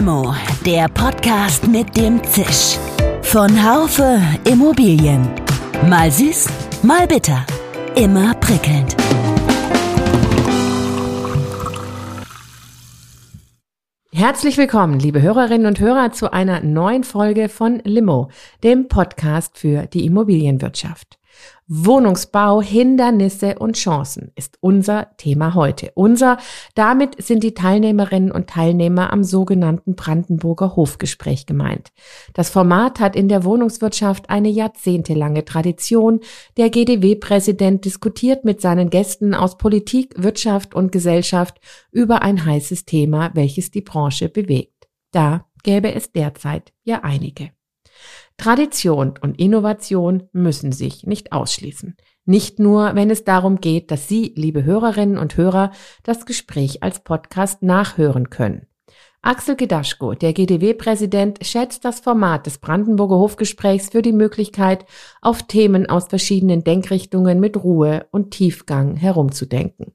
Limo, der Podcast mit dem Zisch. Von Haufe Immobilien. Mal süß, mal bitter. Immer prickelnd. Herzlich willkommen, liebe Hörerinnen und Hörer, zu einer neuen Folge von Limo, dem Podcast für die Immobilienwirtschaft. Wohnungsbau, Hindernisse und Chancen ist unser Thema heute. Unser, damit sind die Teilnehmerinnen und Teilnehmer am sogenannten Brandenburger Hofgespräch gemeint. Das Format hat in der Wohnungswirtschaft eine jahrzehntelange Tradition. Der GDW-Präsident diskutiert mit seinen Gästen aus Politik, Wirtschaft und Gesellschaft über ein heißes Thema, welches die Branche bewegt. Da gäbe es derzeit ja einige. Tradition und Innovation müssen sich nicht ausschließen. Nicht nur, wenn es darum geht, dass Sie, liebe Hörerinnen und Hörer, das Gespräch als Podcast nachhören können. Axel Gedaschko, der GDW-Präsident, schätzt das Format des Brandenburger Hofgesprächs für die Möglichkeit, auf Themen aus verschiedenen Denkrichtungen mit Ruhe und Tiefgang herumzudenken.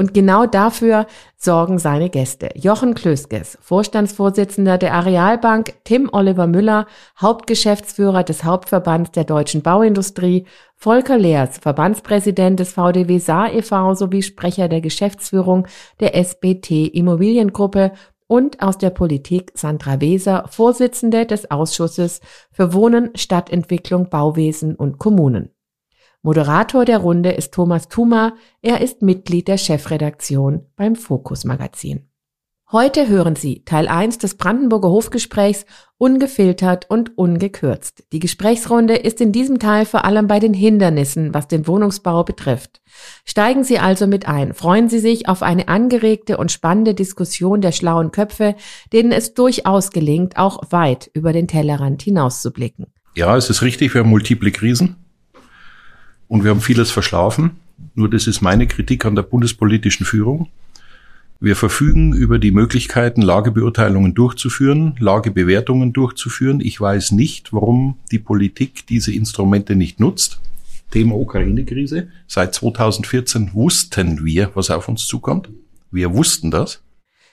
Und genau dafür sorgen seine Gäste. Jochen Klöskes, Vorstandsvorsitzender der Arealbank, Tim Oliver Müller, Hauptgeschäftsführer des Hauptverbands der deutschen Bauindustrie, Volker Leers, Verbandspräsident des VDW Saar e.V. sowie Sprecher der Geschäftsführung der SBT Immobiliengruppe und aus der Politik Sandra Weser, Vorsitzende des Ausschusses für Wohnen, Stadtentwicklung, Bauwesen und Kommunen. Moderator der Runde ist Thomas Thuma. Er ist Mitglied der Chefredaktion beim Fokus Magazin. Heute hören Sie Teil 1 des Brandenburger Hofgesprächs ungefiltert und ungekürzt. Die Gesprächsrunde ist in diesem Teil vor allem bei den Hindernissen, was den Wohnungsbau betrifft. Steigen Sie also mit ein. Freuen Sie sich auf eine angeregte und spannende Diskussion der schlauen Köpfe, denen es durchaus gelingt, auch weit über den Tellerrand hinauszublicken. Ja, es ist richtig, wir haben multiple Krisen. Und wir haben vieles verschlafen. Nur das ist meine Kritik an der bundespolitischen Führung. Wir verfügen über die Möglichkeiten, Lagebeurteilungen durchzuführen, Lagebewertungen durchzuführen. Ich weiß nicht, warum die Politik diese Instrumente nicht nutzt. Thema Ukraine-Krise. Seit 2014 wussten wir, was auf uns zukommt. Wir wussten das.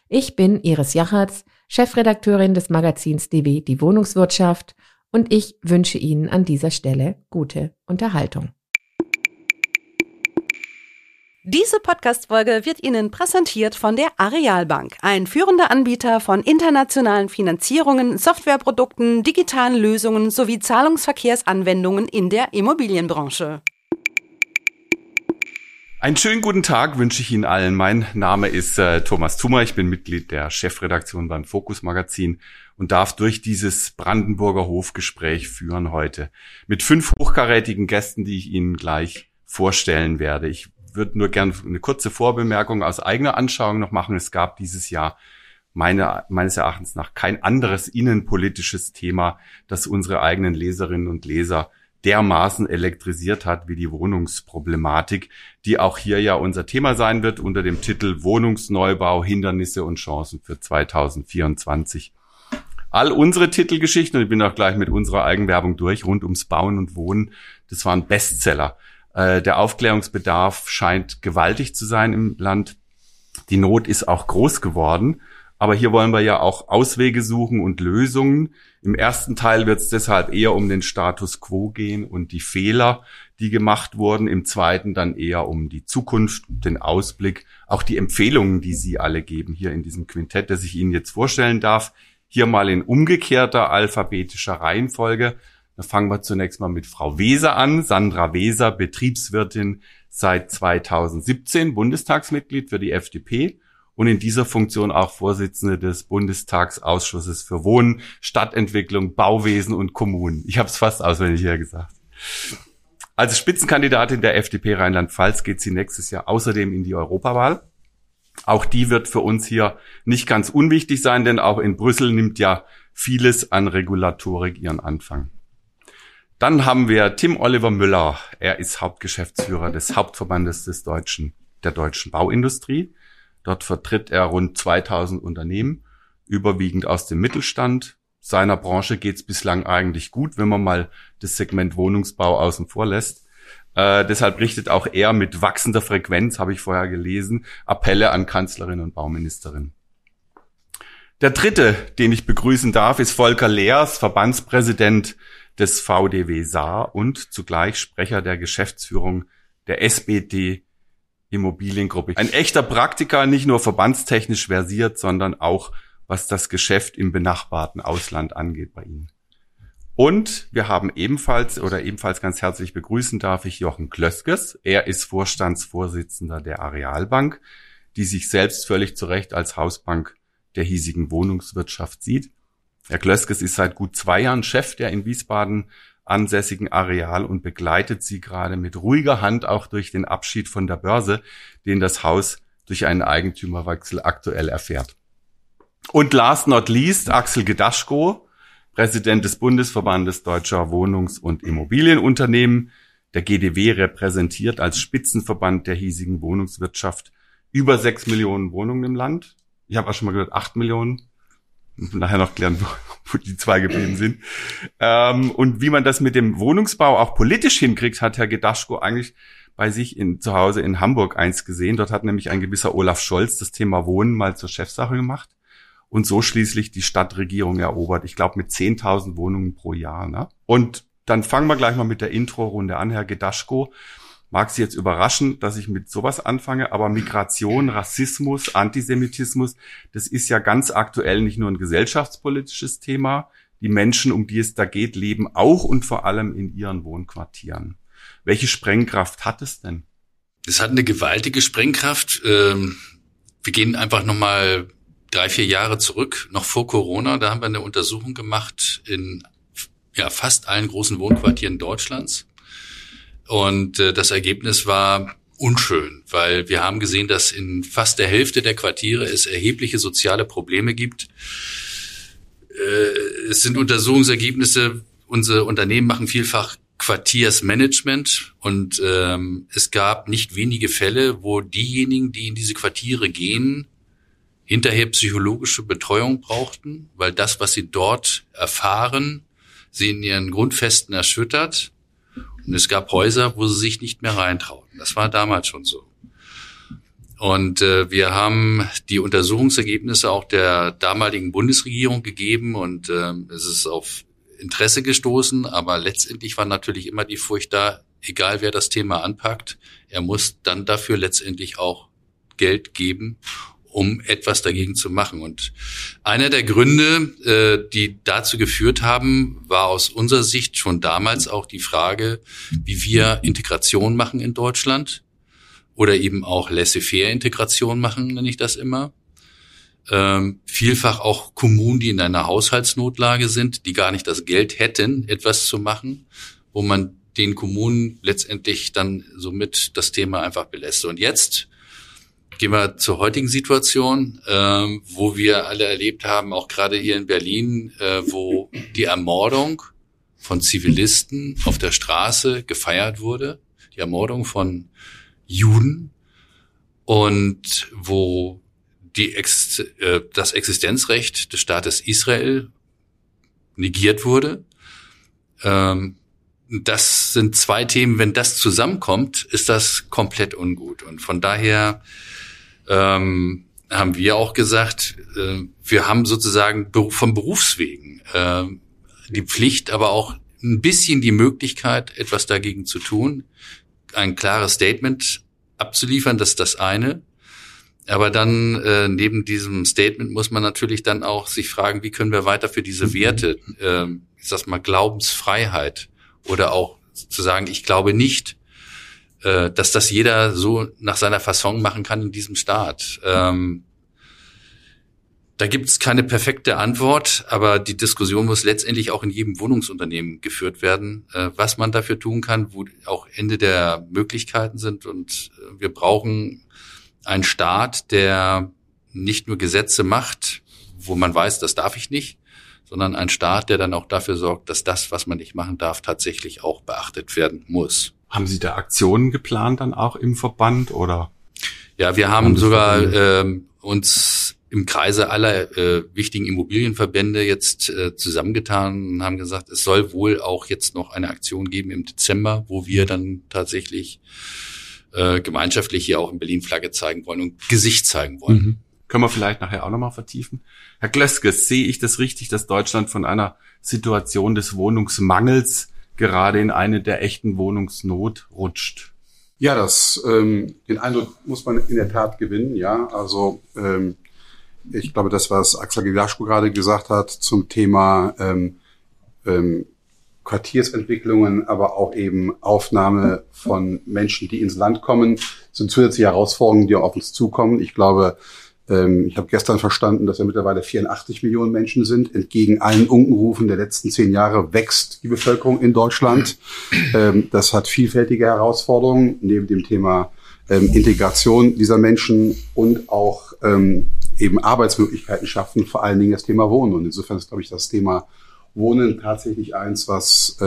Ich bin Iris Jachertz, Chefredakteurin des Magazins DW Die Wohnungswirtschaft und ich wünsche Ihnen an dieser Stelle gute Unterhaltung. Diese Podcast-Folge wird Ihnen präsentiert von der Arealbank, ein führender Anbieter von internationalen Finanzierungen, Softwareprodukten, digitalen Lösungen sowie Zahlungsverkehrsanwendungen in der Immobilienbranche. Einen schönen guten Tag wünsche ich Ihnen allen. Mein Name ist äh, Thomas Thummer. Ich bin Mitglied der Chefredaktion beim Fokus Magazin und darf durch dieses Brandenburger Hofgespräch führen heute mit fünf hochkarätigen Gästen, die ich Ihnen gleich vorstellen werde. Ich würde nur gern eine kurze Vorbemerkung aus eigener Anschauung noch machen. Es gab dieses Jahr meine, meines Erachtens nach kein anderes innenpolitisches Thema, das unsere eigenen Leserinnen und Leser dermaßen elektrisiert hat wie die Wohnungsproblematik, die auch hier ja unser Thema sein wird unter dem Titel Wohnungsneubau, Hindernisse und Chancen für 2024. All unsere Titelgeschichten, und ich bin auch gleich mit unserer Eigenwerbung durch, rund ums Bauen und Wohnen, das waren Bestseller. Äh, der Aufklärungsbedarf scheint gewaltig zu sein im Land. Die Not ist auch groß geworden. Aber hier wollen wir ja auch Auswege suchen und Lösungen. Im ersten Teil wird es deshalb eher um den Status quo gehen und die Fehler, die gemacht wurden. Im zweiten dann eher um die Zukunft, den Ausblick, auch die Empfehlungen, die Sie alle geben hier in diesem Quintett, das ich Ihnen jetzt vorstellen darf. Hier mal in umgekehrter alphabetischer Reihenfolge. Da fangen wir zunächst mal mit Frau Weser an. Sandra Weser, Betriebswirtin seit 2017, Bundestagsmitglied für die FDP und in dieser Funktion auch Vorsitzende des Bundestagsausschusses für Wohnen, Stadtentwicklung, Bauwesen und Kommunen. Ich habe es fast auswendig hier gesagt. Als Spitzenkandidatin der FDP Rheinland-Pfalz geht sie nächstes Jahr außerdem in die Europawahl. Auch die wird für uns hier nicht ganz unwichtig sein, denn auch in Brüssel nimmt ja vieles an Regulatorik ihren Anfang. Dann haben wir Tim Oliver Müller. Er ist Hauptgeschäftsführer des Hauptverbandes des deutschen, der deutschen Bauindustrie. Dort vertritt er rund 2000 Unternehmen, überwiegend aus dem Mittelstand. Seiner Branche geht's bislang eigentlich gut, wenn man mal das Segment Wohnungsbau außen vor lässt. Äh, deshalb richtet auch er mit wachsender Frequenz, habe ich vorher gelesen, Appelle an Kanzlerin und Bauministerin. Der dritte, den ich begrüßen darf, ist Volker Leers, Verbandspräsident des VDW Saar und zugleich Sprecher der Geschäftsführung der SBD Immobiliengruppe. Ein echter Praktiker, nicht nur verbandstechnisch versiert, sondern auch was das Geschäft im benachbarten Ausland angeht bei Ihnen. Und wir haben ebenfalls oder ebenfalls ganz herzlich begrüßen darf ich Jochen Klöskes. Er ist Vorstandsvorsitzender der Arealbank, die sich selbst völlig zu Recht als Hausbank der hiesigen Wohnungswirtschaft sieht. Herr Klöskes ist seit gut zwei Jahren Chef der in Wiesbaden ansässigen Areal und begleitet sie gerade mit ruhiger Hand auch durch den Abschied von der Börse, den das Haus durch einen Eigentümerwechsel aktuell erfährt. Und last not least Axel Gedaschko, Präsident des Bundesverbandes Deutscher Wohnungs- und Immobilienunternehmen. Der GDW repräsentiert als Spitzenverband der hiesigen Wohnungswirtschaft über sechs Millionen Wohnungen im Land. Ich habe auch schon mal gehört, acht Millionen. Nachher noch klären, wo, die zwei geblieben sind. Ähm, und wie man das mit dem Wohnungsbau auch politisch hinkriegt, hat Herr Gedaschko eigentlich bei sich in, zu Hause in Hamburg eins gesehen. Dort hat nämlich ein gewisser Olaf Scholz das Thema Wohnen mal zur Chefsache gemacht und so schließlich die Stadtregierung erobert. Ich glaube mit 10.000 Wohnungen pro Jahr. Ne? Und dann fangen wir gleich mal mit der Intro-Runde an, Herr Gedaschko. Mag Sie jetzt überraschen, dass ich mit sowas anfange, aber Migration, Rassismus, Antisemitismus, das ist ja ganz aktuell nicht nur ein gesellschaftspolitisches Thema. Die Menschen, um die es da geht, leben auch und vor allem in ihren Wohnquartieren. Welche Sprengkraft hat es denn? Es hat eine gewaltige Sprengkraft. Ähm, wir gehen einfach nochmal drei, vier Jahre zurück, noch vor Corona. Da haben wir eine Untersuchung gemacht in ja, fast allen großen Wohnquartieren Deutschlands. Und äh, das Ergebnis war unschön, weil wir haben gesehen, dass in fast der Hälfte der Quartiere es erhebliche soziale Probleme gibt. Äh, es sind Untersuchungsergebnisse, unsere Unternehmen machen vielfach Quartiersmanagement und ähm, es gab nicht wenige Fälle, wo diejenigen, die in diese Quartiere gehen, hinterher psychologische Betreuung brauchten, weil das, was sie dort erfahren, sie in ihren Grundfesten erschüttert. Und es gab Häuser, wo sie sich nicht mehr reintrauten. Das war damals schon so. Und äh, wir haben die Untersuchungsergebnisse auch der damaligen Bundesregierung gegeben und äh, es ist auf Interesse gestoßen, aber letztendlich war natürlich immer die Furcht da, egal wer das Thema anpackt, er muss dann dafür letztendlich auch Geld geben um etwas dagegen zu machen. Und einer der Gründe, äh, die dazu geführt haben, war aus unserer Sicht schon damals auch die Frage, wie wir Integration machen in Deutschland oder eben auch laissez-faire-Integration machen, nenne ich das immer. Ähm, vielfach auch Kommunen, die in einer Haushaltsnotlage sind, die gar nicht das Geld hätten, etwas zu machen, wo man den Kommunen letztendlich dann somit das Thema einfach belässt. Und jetzt Gehen wir zur heutigen Situation, ähm, wo wir alle erlebt haben, auch gerade hier in Berlin, äh, wo die Ermordung von Zivilisten auf der Straße gefeiert wurde, die Ermordung von Juden und wo die Ex äh, das Existenzrecht des Staates Israel negiert wurde. Ähm, das sind zwei Themen. Wenn das zusammenkommt, ist das komplett ungut. Und von daher ähm, haben wir auch gesagt, äh, wir haben sozusagen vom Berufswegen äh, die Pflicht, aber auch ein bisschen die Möglichkeit, etwas dagegen zu tun, ein klares Statement abzuliefern, das ist das eine. Aber dann äh, neben diesem Statement muss man natürlich dann auch sich fragen, wie können wir weiter für diese Werte, äh, ich sag mal Glaubensfreiheit oder auch zu sagen, ich glaube nicht, äh, dass das jeder so nach seiner Fasson machen kann in diesem Staat. Ähm, da gibt es keine perfekte Antwort, aber die Diskussion muss letztendlich auch in jedem Wohnungsunternehmen geführt werden, äh, was man dafür tun kann, wo auch Ende der Möglichkeiten sind. Und äh, wir brauchen einen Staat, der nicht nur Gesetze macht, wo man weiß, das darf ich nicht, sondern ein Staat, der dann auch dafür sorgt, dass das, was man nicht machen darf, tatsächlich auch beachtet werden muss. Haben Sie da Aktionen geplant dann auch im Verband oder? Ja, wir haben sogar ähm, uns im Kreise aller äh, wichtigen Immobilienverbände jetzt äh, zusammengetan und haben gesagt, es soll wohl auch jetzt noch eine Aktion geben im Dezember, wo wir dann tatsächlich äh, gemeinschaftlich hier auch in Berlin Flagge zeigen wollen und Gesicht zeigen wollen. Mhm. Können wir vielleicht nachher auch nochmal vertiefen. Herr Glöskes, sehe ich das richtig, dass Deutschland von einer Situation des Wohnungsmangels gerade in eine der echten Wohnungsnot rutscht? Ja, das, ähm, den Eindruck muss man in der Tat gewinnen, ja. Also ähm, ich glaube, das, was Axel Gilaschko gerade gesagt hat zum Thema ähm, ähm, Quartiersentwicklungen, aber auch eben Aufnahme von Menschen, die ins Land kommen, sind zusätzliche Herausforderungen, die auf uns zukommen. Ich glaube, ich habe gestern verstanden, dass wir mittlerweile 84 Millionen Menschen sind. Entgegen allen Unkenrufen der letzten zehn Jahre wächst die Bevölkerung in Deutschland. Ähm, das hat vielfältige Herausforderungen neben dem Thema ähm, Integration dieser Menschen und auch eben Arbeitsmöglichkeiten schaffen, vor allen Dingen das Thema Wohnen. Und insofern ist, glaube ich, das Thema Wohnen tatsächlich eins, was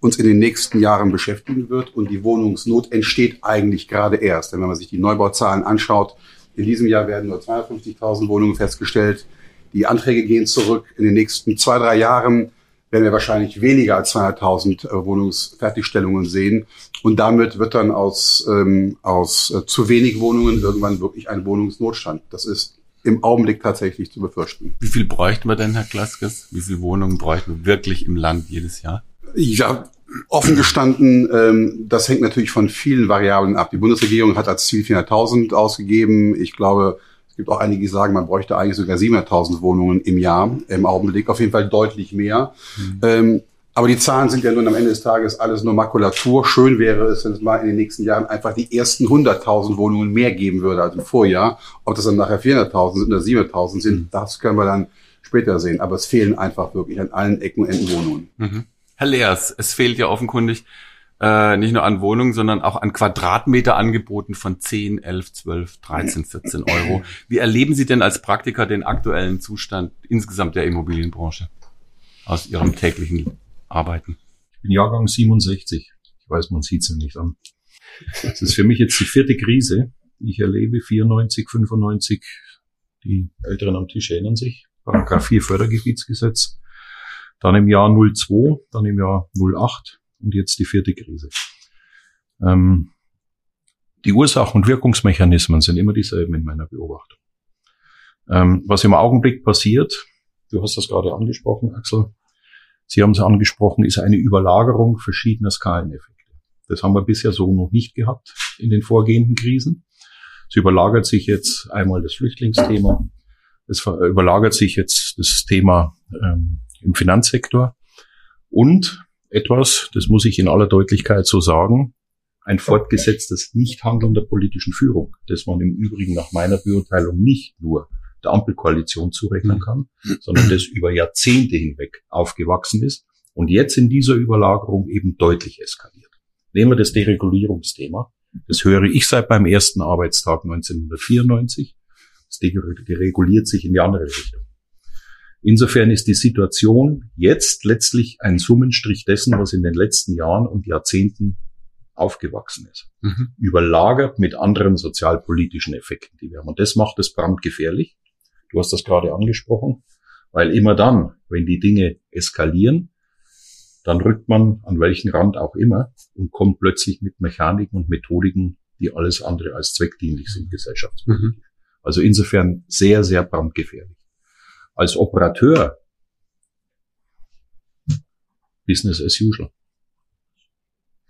uns in den nächsten Jahren beschäftigen wird. Und die Wohnungsnot entsteht eigentlich gerade erst. Denn wenn man sich die Neubauzahlen anschaut, in diesem Jahr werden nur 250.000 Wohnungen festgestellt. Die Anträge gehen zurück. In den nächsten zwei, drei Jahren werden wir wahrscheinlich weniger als 200.000 äh, Wohnungsfertigstellungen sehen. Und damit wird dann aus, ähm, aus äh, zu wenig Wohnungen irgendwann wirklich ein Wohnungsnotstand. Das ist im Augenblick tatsächlich zu befürchten. Wie viel bräuchten wir denn, Herr Klaskes? Wie viele Wohnungen bräuchten wir wirklich im Land jedes Jahr? Ja, Offen gestanden, ähm, das hängt natürlich von vielen Variablen ab. Die Bundesregierung hat als Ziel 400.000 ausgegeben. Ich glaube, es gibt auch einige, die sagen, man bräuchte eigentlich sogar 700.000 Wohnungen im Jahr. Im Augenblick auf jeden Fall deutlich mehr. Mhm. Ähm, aber die Zahlen sind ja nun am Ende des Tages alles nur Makulatur. Schön wäre es, wenn es mal in den nächsten Jahren einfach die ersten 100.000 Wohnungen mehr geben würde als im Vorjahr. Ob das dann nachher 400.000 sind oder 700.000 sind, mhm. das können wir dann später sehen. Aber es fehlen einfach wirklich an allen Ecken und Enden Wohnungen. Mhm. Herr Leers, es fehlt ja offenkundig äh, nicht nur an Wohnungen, sondern auch an Quadratmeter angeboten von 10, 11, 12, 13, 14 Euro. Wie erleben Sie denn als Praktiker den aktuellen Zustand insgesamt der Immobilienbranche aus Ihrem täglichen Arbeiten? Ich bin Jahrgang 67. Ich weiß, man sieht es mir nicht an. Das ist für mich jetzt die vierte Krise, die ich erlebe. 94, 95. Die Älteren am Tisch erinnern sich. Paragraph 4 Fördergebietsgesetz dann im Jahr 02, dann im Jahr 08 und jetzt die vierte Krise. Ähm, die Ursachen und Wirkungsmechanismen sind immer dieselben in meiner Beobachtung. Ähm, was im Augenblick passiert, du hast das gerade angesprochen, Axel, Sie haben es angesprochen, ist eine Überlagerung verschiedener Skaleneffekte. Das haben wir bisher so noch nicht gehabt in den vorgehenden Krisen. Es überlagert sich jetzt einmal das Flüchtlingsthema, es überlagert sich jetzt das Thema ähm, im Finanzsektor und etwas, das muss ich in aller Deutlichkeit so sagen, ein fortgesetztes Nichthandeln der politischen Führung, das man im Übrigen nach meiner Beurteilung nicht nur der Ampelkoalition zurechnen kann, sondern das über Jahrzehnte hinweg aufgewachsen ist und jetzt in dieser Überlagerung eben deutlich eskaliert. Nehmen wir das Deregulierungsthema. Das höre ich seit meinem ersten Arbeitstag 1994. Das dereguliert sich in die andere Richtung. Insofern ist die Situation jetzt letztlich ein Summenstrich dessen, was in den letzten Jahren und Jahrzehnten aufgewachsen ist. Mhm. Überlagert mit anderen sozialpolitischen Effekten, die wir haben. Und das macht es brandgefährlich. Du hast das gerade angesprochen, weil immer dann, wenn die Dinge eskalieren, dann rückt man an welchen Rand auch immer und kommt plötzlich mit Mechaniken und Methodiken, die alles andere als zweckdienlich sind, gesellschaftspolitisch. Mhm. Also insofern sehr, sehr brandgefährlich als Operateur Business as usual.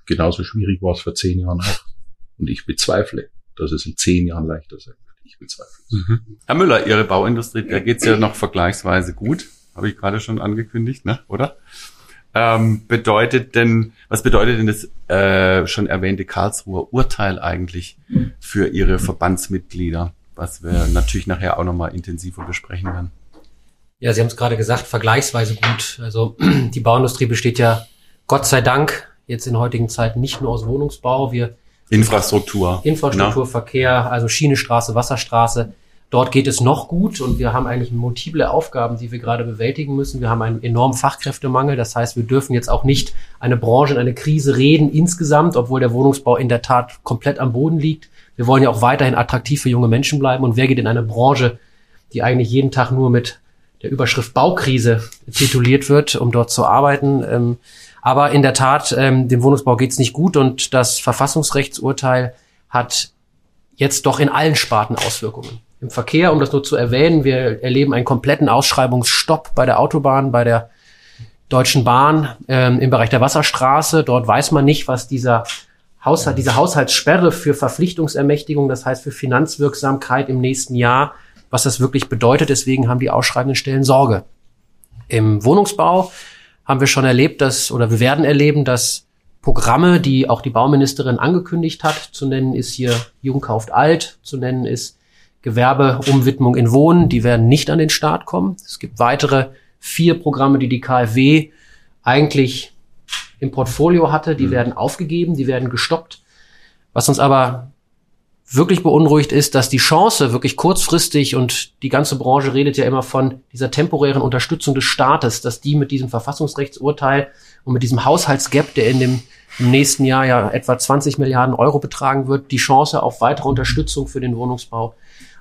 Genauso schwierig war es vor zehn Jahren auch. Und ich bezweifle, dass es in zehn Jahren leichter sein wird. Ich bezweifle. Mhm. Herr Müller, Ihre Bauindustrie, da geht's ja noch vergleichsweise gut. Habe ich gerade schon angekündigt, ne? oder? Ähm, bedeutet denn, was bedeutet denn das äh, schon erwähnte Karlsruher Urteil eigentlich für Ihre Verbandsmitglieder, was wir natürlich nachher auch nochmal intensiver besprechen werden? Ja, Sie haben es gerade gesagt, vergleichsweise gut. Also die Bauindustrie besteht ja Gott sei Dank jetzt in heutigen Zeiten nicht nur aus Wohnungsbau. Wir Infrastruktur. Infrastruktur, Na? Verkehr, also Schienenstraße, Wasserstraße. Dort geht es noch gut und wir haben eigentlich multiple Aufgaben, die wir gerade bewältigen müssen. Wir haben einen enormen Fachkräftemangel. Das heißt, wir dürfen jetzt auch nicht eine Branche in eine Krise reden insgesamt, obwohl der Wohnungsbau in der Tat komplett am Boden liegt. Wir wollen ja auch weiterhin attraktiv für junge Menschen bleiben. Und wer geht in eine Branche, die eigentlich jeden Tag nur mit der Überschrift Baukrise tituliert wird, um dort zu arbeiten. Ähm, aber in der Tat, ähm, dem Wohnungsbau geht's nicht gut und das Verfassungsrechtsurteil hat jetzt doch in allen Sparten Auswirkungen. im Verkehr, um das nur zu erwähnen. Wir erleben einen kompletten Ausschreibungsstopp bei der Autobahn, bei der Deutschen Bahn ähm, im Bereich der Wasserstraße. Dort weiß man nicht, was dieser Haushalt, diese Haushaltssperre für Verpflichtungsermächtigung, das heißt für Finanzwirksamkeit im nächsten Jahr, was das wirklich bedeutet. Deswegen haben die ausschreibenden Stellen Sorge. Im Wohnungsbau haben wir schon erlebt, dass, oder wir werden erleben, dass Programme, die auch die Bauministerin angekündigt hat, zu nennen ist hier Jung kauft alt, zu nennen ist Gewerbeumwidmung in Wohnen, die werden nicht an den Start kommen. Es gibt weitere vier Programme, die die KfW eigentlich im Portfolio hatte, die mhm. werden aufgegeben, die werden gestoppt. Was uns aber wirklich beunruhigt ist, dass die Chance wirklich kurzfristig und die ganze Branche redet ja immer von dieser temporären Unterstützung des Staates, dass die mit diesem Verfassungsrechtsurteil und mit diesem Haushaltsgap, der in dem im nächsten Jahr ja etwa 20 Milliarden Euro betragen wird, die Chance auf weitere Unterstützung für den Wohnungsbau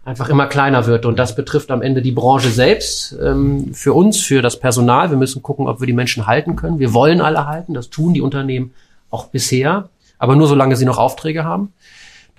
einfach immer kleiner wird. Und das betrifft am Ende die Branche selbst, ähm, für uns, für das Personal. Wir müssen gucken, ob wir die Menschen halten können. Wir wollen alle halten, das tun die Unternehmen auch bisher, aber nur solange sie noch Aufträge haben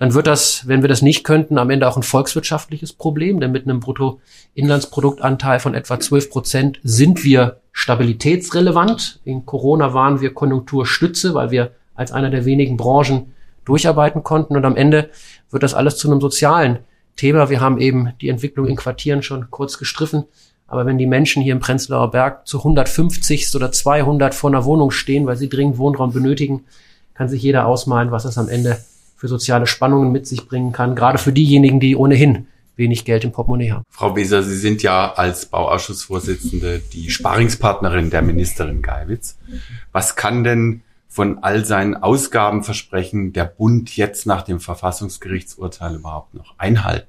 dann wird das, wenn wir das nicht könnten, am Ende auch ein volkswirtschaftliches Problem, denn mit einem Bruttoinlandsproduktanteil von etwa 12 Prozent sind wir stabilitätsrelevant. In Corona waren wir Konjunkturstütze, weil wir als einer der wenigen Branchen durcharbeiten konnten und am Ende wird das alles zu einem sozialen Thema. Wir haben eben die Entwicklung in Quartieren schon kurz gestriffen. Aber wenn die Menschen hier im Prenzlauer Berg zu 150 oder 200 vor einer Wohnung stehen, weil sie dringend Wohnraum benötigen, kann sich jeder ausmalen, was das am Ende für soziale Spannungen mit sich bringen kann, gerade für diejenigen, die ohnehin wenig Geld im Portemonnaie haben. Frau Beser, Sie sind ja als Bauausschussvorsitzende die Sparingspartnerin der Ministerin Geiwitz. Was kann denn von all seinen Ausgabenversprechen der Bund jetzt nach dem Verfassungsgerichtsurteil überhaupt noch einhalten?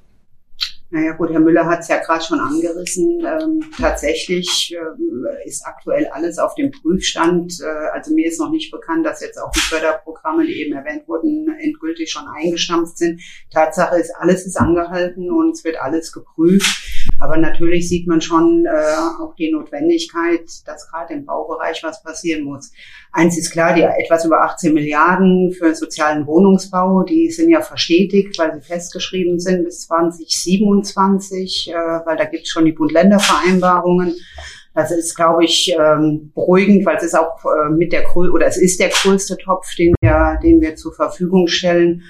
Naja gut, Herr Müller hat es ja gerade schon angerissen. Ähm, tatsächlich ähm, ist aktuell alles auf dem Prüfstand. Äh, also mir ist noch nicht bekannt, dass jetzt auch die Förderprogramme, die eben erwähnt wurden, endgültig schon eingestampft sind. Tatsache ist, alles ist angehalten und es wird alles geprüft. Aber natürlich sieht man schon äh, auch die Notwendigkeit, dass gerade im Baubereich was passieren muss. Eins ist klar, die etwas über 18 Milliarden für sozialen Wohnungsbau, die sind ja verstetigt, weil sie festgeschrieben sind bis 2027, äh, weil da gibt es schon die Bund-Länder-Vereinbarungen. Das ist, glaube ich, ähm, beruhigend, weil es ist auch äh, mit der oder es ist der größte Topf, den wir, den wir zur Verfügung stellen.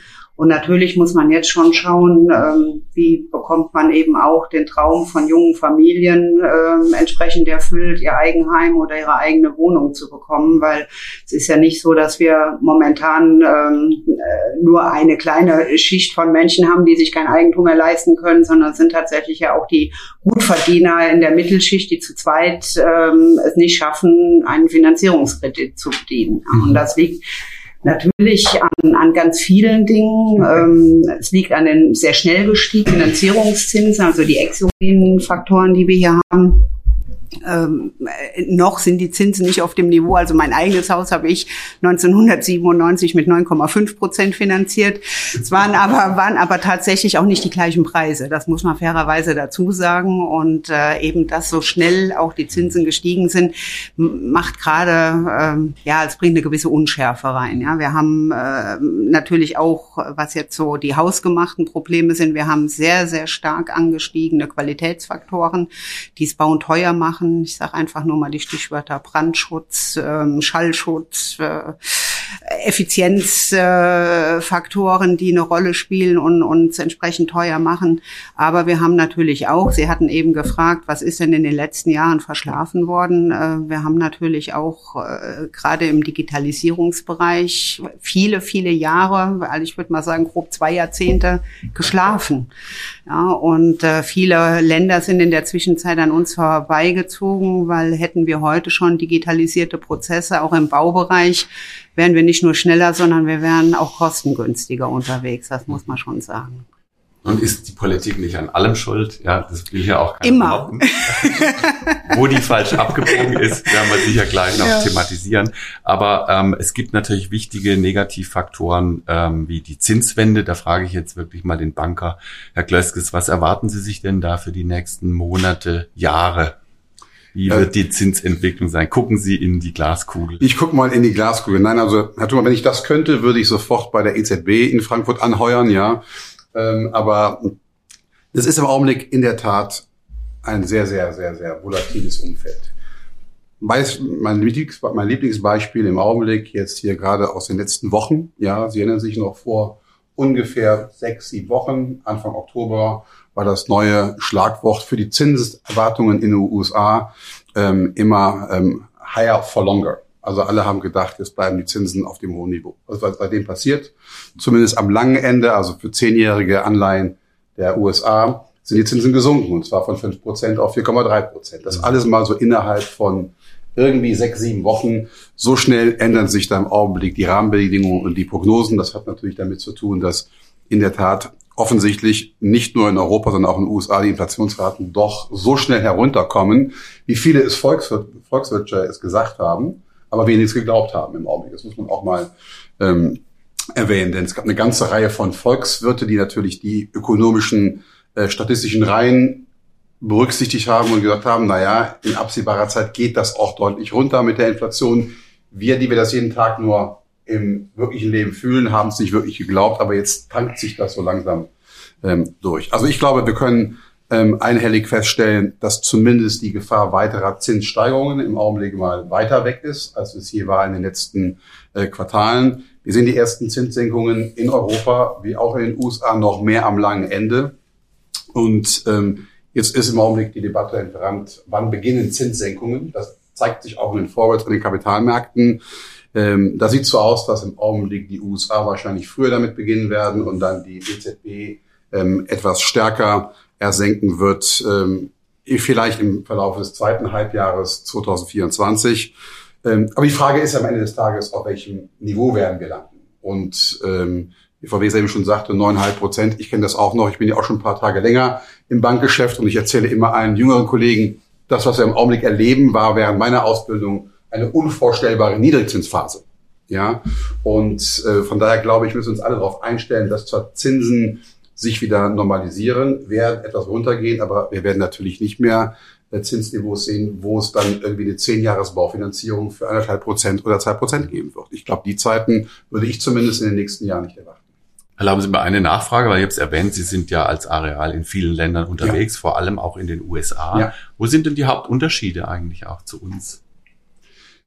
Und natürlich muss man jetzt schon schauen, ähm, wie bekommt man eben auch den Traum von jungen Familien ähm, entsprechend erfüllt, ihr Eigenheim oder ihre eigene Wohnung zu bekommen, weil es ist ja nicht so, dass wir momentan ähm, äh, nur eine kleine Schicht von Menschen haben, die sich kein Eigentum mehr leisten können, sondern es sind tatsächlich ja auch die Gutverdiener in der Mittelschicht, die zu zweit ähm, es nicht schaffen, einen Finanzierungskredit zu bedienen. Und mhm. das liegt Natürlich an, an ganz vielen Dingen. Ähm, es liegt an den sehr schnell gestiegenen Finanzierungszinsen, also die exogenen Faktoren, die wir hier haben ähm, noch sind die Zinsen nicht auf dem Niveau. Also mein eigenes Haus habe ich 1997 mit 9,5 Prozent finanziert. Es waren aber, waren aber tatsächlich auch nicht die gleichen Preise. Das muss man fairerweise dazu sagen. Und äh, eben, dass so schnell auch die Zinsen gestiegen sind, macht gerade, ähm, ja, es bringt eine gewisse Unschärfe rein. Ja, wir haben äh, natürlich auch, was jetzt so die hausgemachten Probleme sind, wir haben sehr, sehr stark angestiegene Qualitätsfaktoren, die es Bauen teuer machen ich sage einfach nur mal die Stichwörter Brandschutz, ähm, Schallschutz, äh, Effizienzfaktoren, äh, die eine Rolle spielen und uns entsprechend teuer machen. Aber wir haben natürlich auch, Sie hatten eben gefragt, was ist denn in den letzten Jahren verschlafen worden? Äh, wir haben natürlich auch äh, gerade im Digitalisierungsbereich viele, viele Jahre, weil ich würde mal sagen grob zwei Jahrzehnte geschlafen. Ja, und äh, viele Länder sind in der Zwischenzeit an uns vorbeigezogen, weil hätten wir heute schon digitalisierte Prozesse, auch im Baubereich, wären wir nicht nur schneller, sondern wir wären auch kostengünstiger unterwegs. Das muss man schon sagen. Und ist die Politik nicht an allem schuld? Ja, das will ja auch keiner Immer. Wo die falsch abgebogen ist, werden wir sicher gleich noch ja. thematisieren. Aber ähm, es gibt natürlich wichtige Negativfaktoren ähm, wie die Zinswende. Da frage ich jetzt wirklich mal den Banker, Herr Glöskes, was erwarten Sie sich denn da für die nächsten Monate, Jahre? Wie äh, wird die Zinsentwicklung sein? Gucken Sie in die Glaskugel. Ich gucke mal in die Glaskugel. Nein, also Herr Thumann, wenn ich das könnte, würde ich sofort bei der EZB in Frankfurt anheuern, ja. Ähm, aber Das ist im Augenblick in der Tat ein sehr, sehr, sehr, sehr volatiles Umfeld. Mein, Lieblings, mein Lieblingsbeispiel im Augenblick jetzt hier gerade aus den letzten Wochen. Ja, Sie erinnern sich noch vor ungefähr sechs, sieben Wochen, Anfang Oktober, war das neue Schlagwort für die Zinserwartungen in den USA ähm, immer ähm, higher for longer. Also alle haben gedacht, jetzt bleiben die Zinsen auf dem hohen Niveau. Also was bei dem passiert, zumindest am langen Ende, also für zehnjährige Anleihen der USA, sind die Zinsen gesunken und zwar von 5% auf 4,3%. Das alles mal so innerhalb von irgendwie sechs, sieben Wochen. So schnell ändern sich da im Augenblick die Rahmenbedingungen und die Prognosen. Das hat natürlich damit zu tun, dass in der Tat offensichtlich nicht nur in Europa, sondern auch in den USA die Inflationsraten doch so schnell herunterkommen, wie viele es Volkswirt Volkswirte es gesagt haben, aber wenigstens geglaubt haben im Augenblick. Das muss man auch mal ähm, erwähnen, denn es gab eine ganze Reihe von Volkswirte, die natürlich die ökonomischen äh, statistischen Reihen berücksichtigt haben und gesagt haben, na ja, in absehbarer Zeit geht das auch deutlich runter mit der Inflation. Wir, die wir das jeden Tag nur im wirklichen Leben fühlen, haben es nicht wirklich geglaubt, aber jetzt tankt sich das so langsam ähm, durch. Also ich glaube, wir können ähm, einhellig feststellen, dass zumindest die Gefahr weiterer Zinssteigerungen im Augenblick mal weiter weg ist, als es hier war in den letzten äh, Quartalen. Wir sehen die ersten Zinssenkungen in Europa wie auch in den USA noch mehr am langen Ende. Und ähm, jetzt ist im Augenblick die Debatte entbrannt, wann beginnen Zinssenkungen? Das zeigt sich auch in den Forwards an den Kapitalmärkten. Ähm, da sieht so aus, dass im Augenblick die USA wahrscheinlich früher damit beginnen werden und dann die EZB ähm, etwas stärker ersenken wird, ähm, vielleicht im Verlauf des zweiten Halbjahres 2024. Ähm, aber die Frage ist am Ende des Tages, auf welchem Niveau werden wir landen? Und ähm, Frau Weser eben schon sagte, neuneinhalb Prozent. Ich kenne das auch noch. Ich bin ja auch schon ein paar Tage länger im Bankgeschäft und ich erzähle immer allen jüngeren Kollegen, das, was wir im Augenblick erleben, war während meiner Ausbildung eine unvorstellbare Niedrigzinsphase. Ja, und äh, von daher glaube ich, müssen wir uns alle darauf einstellen, dass zwar Zinsen sich wieder normalisieren, werden etwas runtergehen, aber wir werden natürlich nicht mehr äh, Zinsniveaus sehen, wo es dann irgendwie eine zehn Jahres Baufinanzierung für anderthalb Prozent oder zwei Prozent geben wird. Ich glaube, die Zeiten würde ich zumindest in den nächsten Jahren nicht erwarten. Erlauben Sie mir eine Nachfrage, weil ich habe es erwähnt, Sie sind ja als Areal in vielen Ländern unterwegs, ja. vor allem auch in den USA. Ja. Wo sind denn die Hauptunterschiede eigentlich auch zu uns?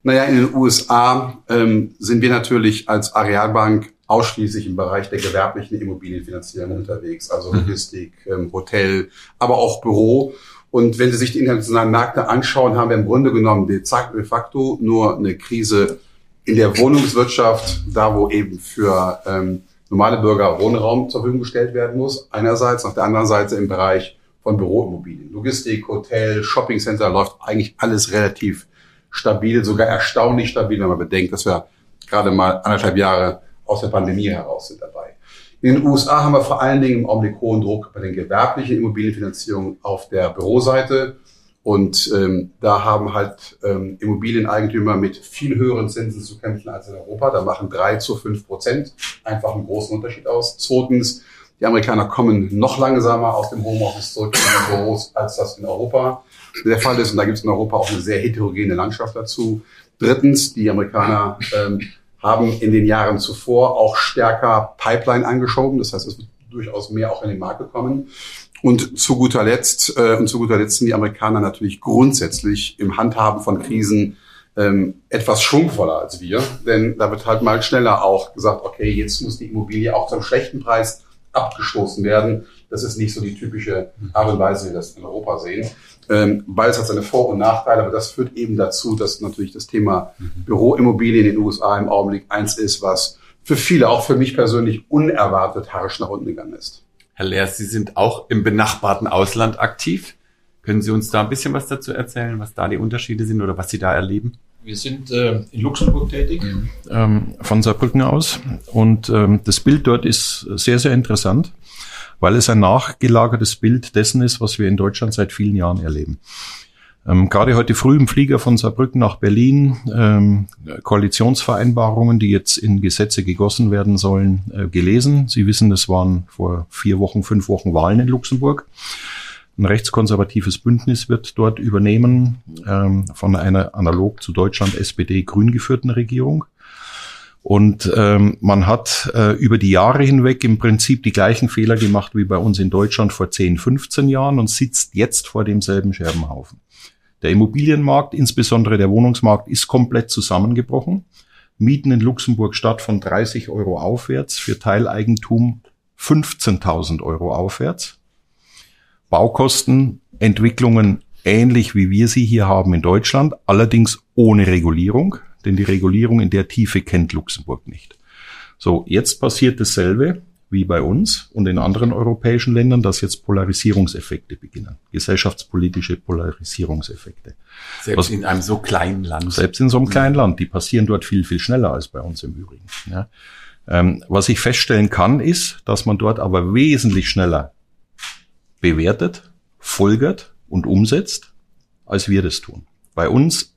Naja, in den USA ähm, sind wir natürlich als Arealbank ausschließlich im Bereich der gewerblichen Immobilienfinanzierung unterwegs, also mhm. Logistik, ähm, Hotel, aber auch Büro. Und wenn Sie sich die internationalen Märkte anschauen, haben wir im Grunde genommen de facto nur eine Krise in der Wohnungswirtschaft, da wo eben für ähm, normale Bürger Wohnraum zur Verfügung gestellt werden muss. Einerseits, auf der anderen Seite im Bereich von Büroimmobilien. Logistik, Hotel, Shoppingcenter läuft eigentlich alles relativ stabil, sogar erstaunlich stabil, wenn man bedenkt, dass wir gerade mal anderthalb Jahre aus der Pandemie heraus sind dabei. In den USA haben wir vor allen Dingen im Augenblick hohen Druck bei den gewerblichen Immobilienfinanzierungen auf der Büroseite. Und ähm, da haben halt ähm, Immobilieneigentümer mit viel höheren Zinsen zu kämpfen als in Europa. Da machen drei zu fünf Prozent einfach einen großen Unterschied aus. Zweitens, die Amerikaner kommen noch langsamer aus dem Homeoffice zurück in die Büros, als das in Europa der Fall ist. Und da gibt es in Europa auch eine sehr heterogene Landschaft dazu. Drittens, die Amerikaner ähm, haben in den Jahren zuvor auch stärker Pipeline angeschoben. Das heißt, es wird durchaus mehr auch in den Markt gekommen. Und zu guter Letzt, äh, und zu guter Letzt sind die Amerikaner natürlich grundsätzlich im Handhaben von Krisen ähm, etwas schwungvoller als wir. Denn da wird halt mal schneller auch gesagt, okay, jetzt muss die Immobilie auch zum schlechten Preis abgestoßen werden. Das ist nicht so die typische Art und Weise, wie wir das in Europa sehen. Ähm, beides hat seine Vor- und Nachteile, aber das führt eben dazu, dass natürlich das Thema Büroimmobilien in den USA im Augenblick eins ist, was für viele, auch für mich persönlich, unerwartet harsch nach unten gegangen ist. Herr Leers, Sie sind auch im benachbarten Ausland aktiv. Können Sie uns da ein bisschen was dazu erzählen, was da die Unterschiede sind oder was Sie da erleben? Wir sind äh, in Luxemburg tätig. Ähm, von Saarbrücken aus. Und ähm, das Bild dort ist sehr, sehr interessant weil es ein nachgelagertes Bild dessen ist, was wir in Deutschland seit vielen Jahren erleben. Ähm, gerade heute früh im Flieger von Saarbrücken nach Berlin, ähm, Koalitionsvereinbarungen, die jetzt in Gesetze gegossen werden sollen, äh, gelesen. Sie wissen, es waren vor vier Wochen, fünf Wochen Wahlen in Luxemburg. Ein rechtskonservatives Bündnis wird dort übernehmen ähm, von einer analog zu Deutschland SPD-Grün geführten Regierung. Und ähm, man hat äh, über die Jahre hinweg im Prinzip die gleichen Fehler gemacht wie bei uns in Deutschland vor 10, 15 Jahren und sitzt jetzt vor demselben Scherbenhaufen. Der Immobilienmarkt, insbesondere der Wohnungsmarkt, ist komplett zusammengebrochen. Mieten in Luxemburg statt von 30 Euro aufwärts, für Teileigentum 15.000 Euro aufwärts. Baukosten, Entwicklungen ähnlich wie wir sie hier haben in Deutschland, allerdings ohne Regulierung denn die Regulierung in der Tiefe kennt Luxemburg nicht. So, jetzt passiert dasselbe wie bei uns und in anderen europäischen Ländern, dass jetzt Polarisierungseffekte beginnen, gesellschaftspolitische Polarisierungseffekte. Selbst Was, in einem so kleinen Land. Selbst in so einem kleinen Land, die passieren dort viel, viel schneller als bei uns im Übrigen. Ja. Ähm, was ich feststellen kann, ist, dass man dort aber wesentlich schneller bewertet, folgert und umsetzt, als wir das tun. Bei uns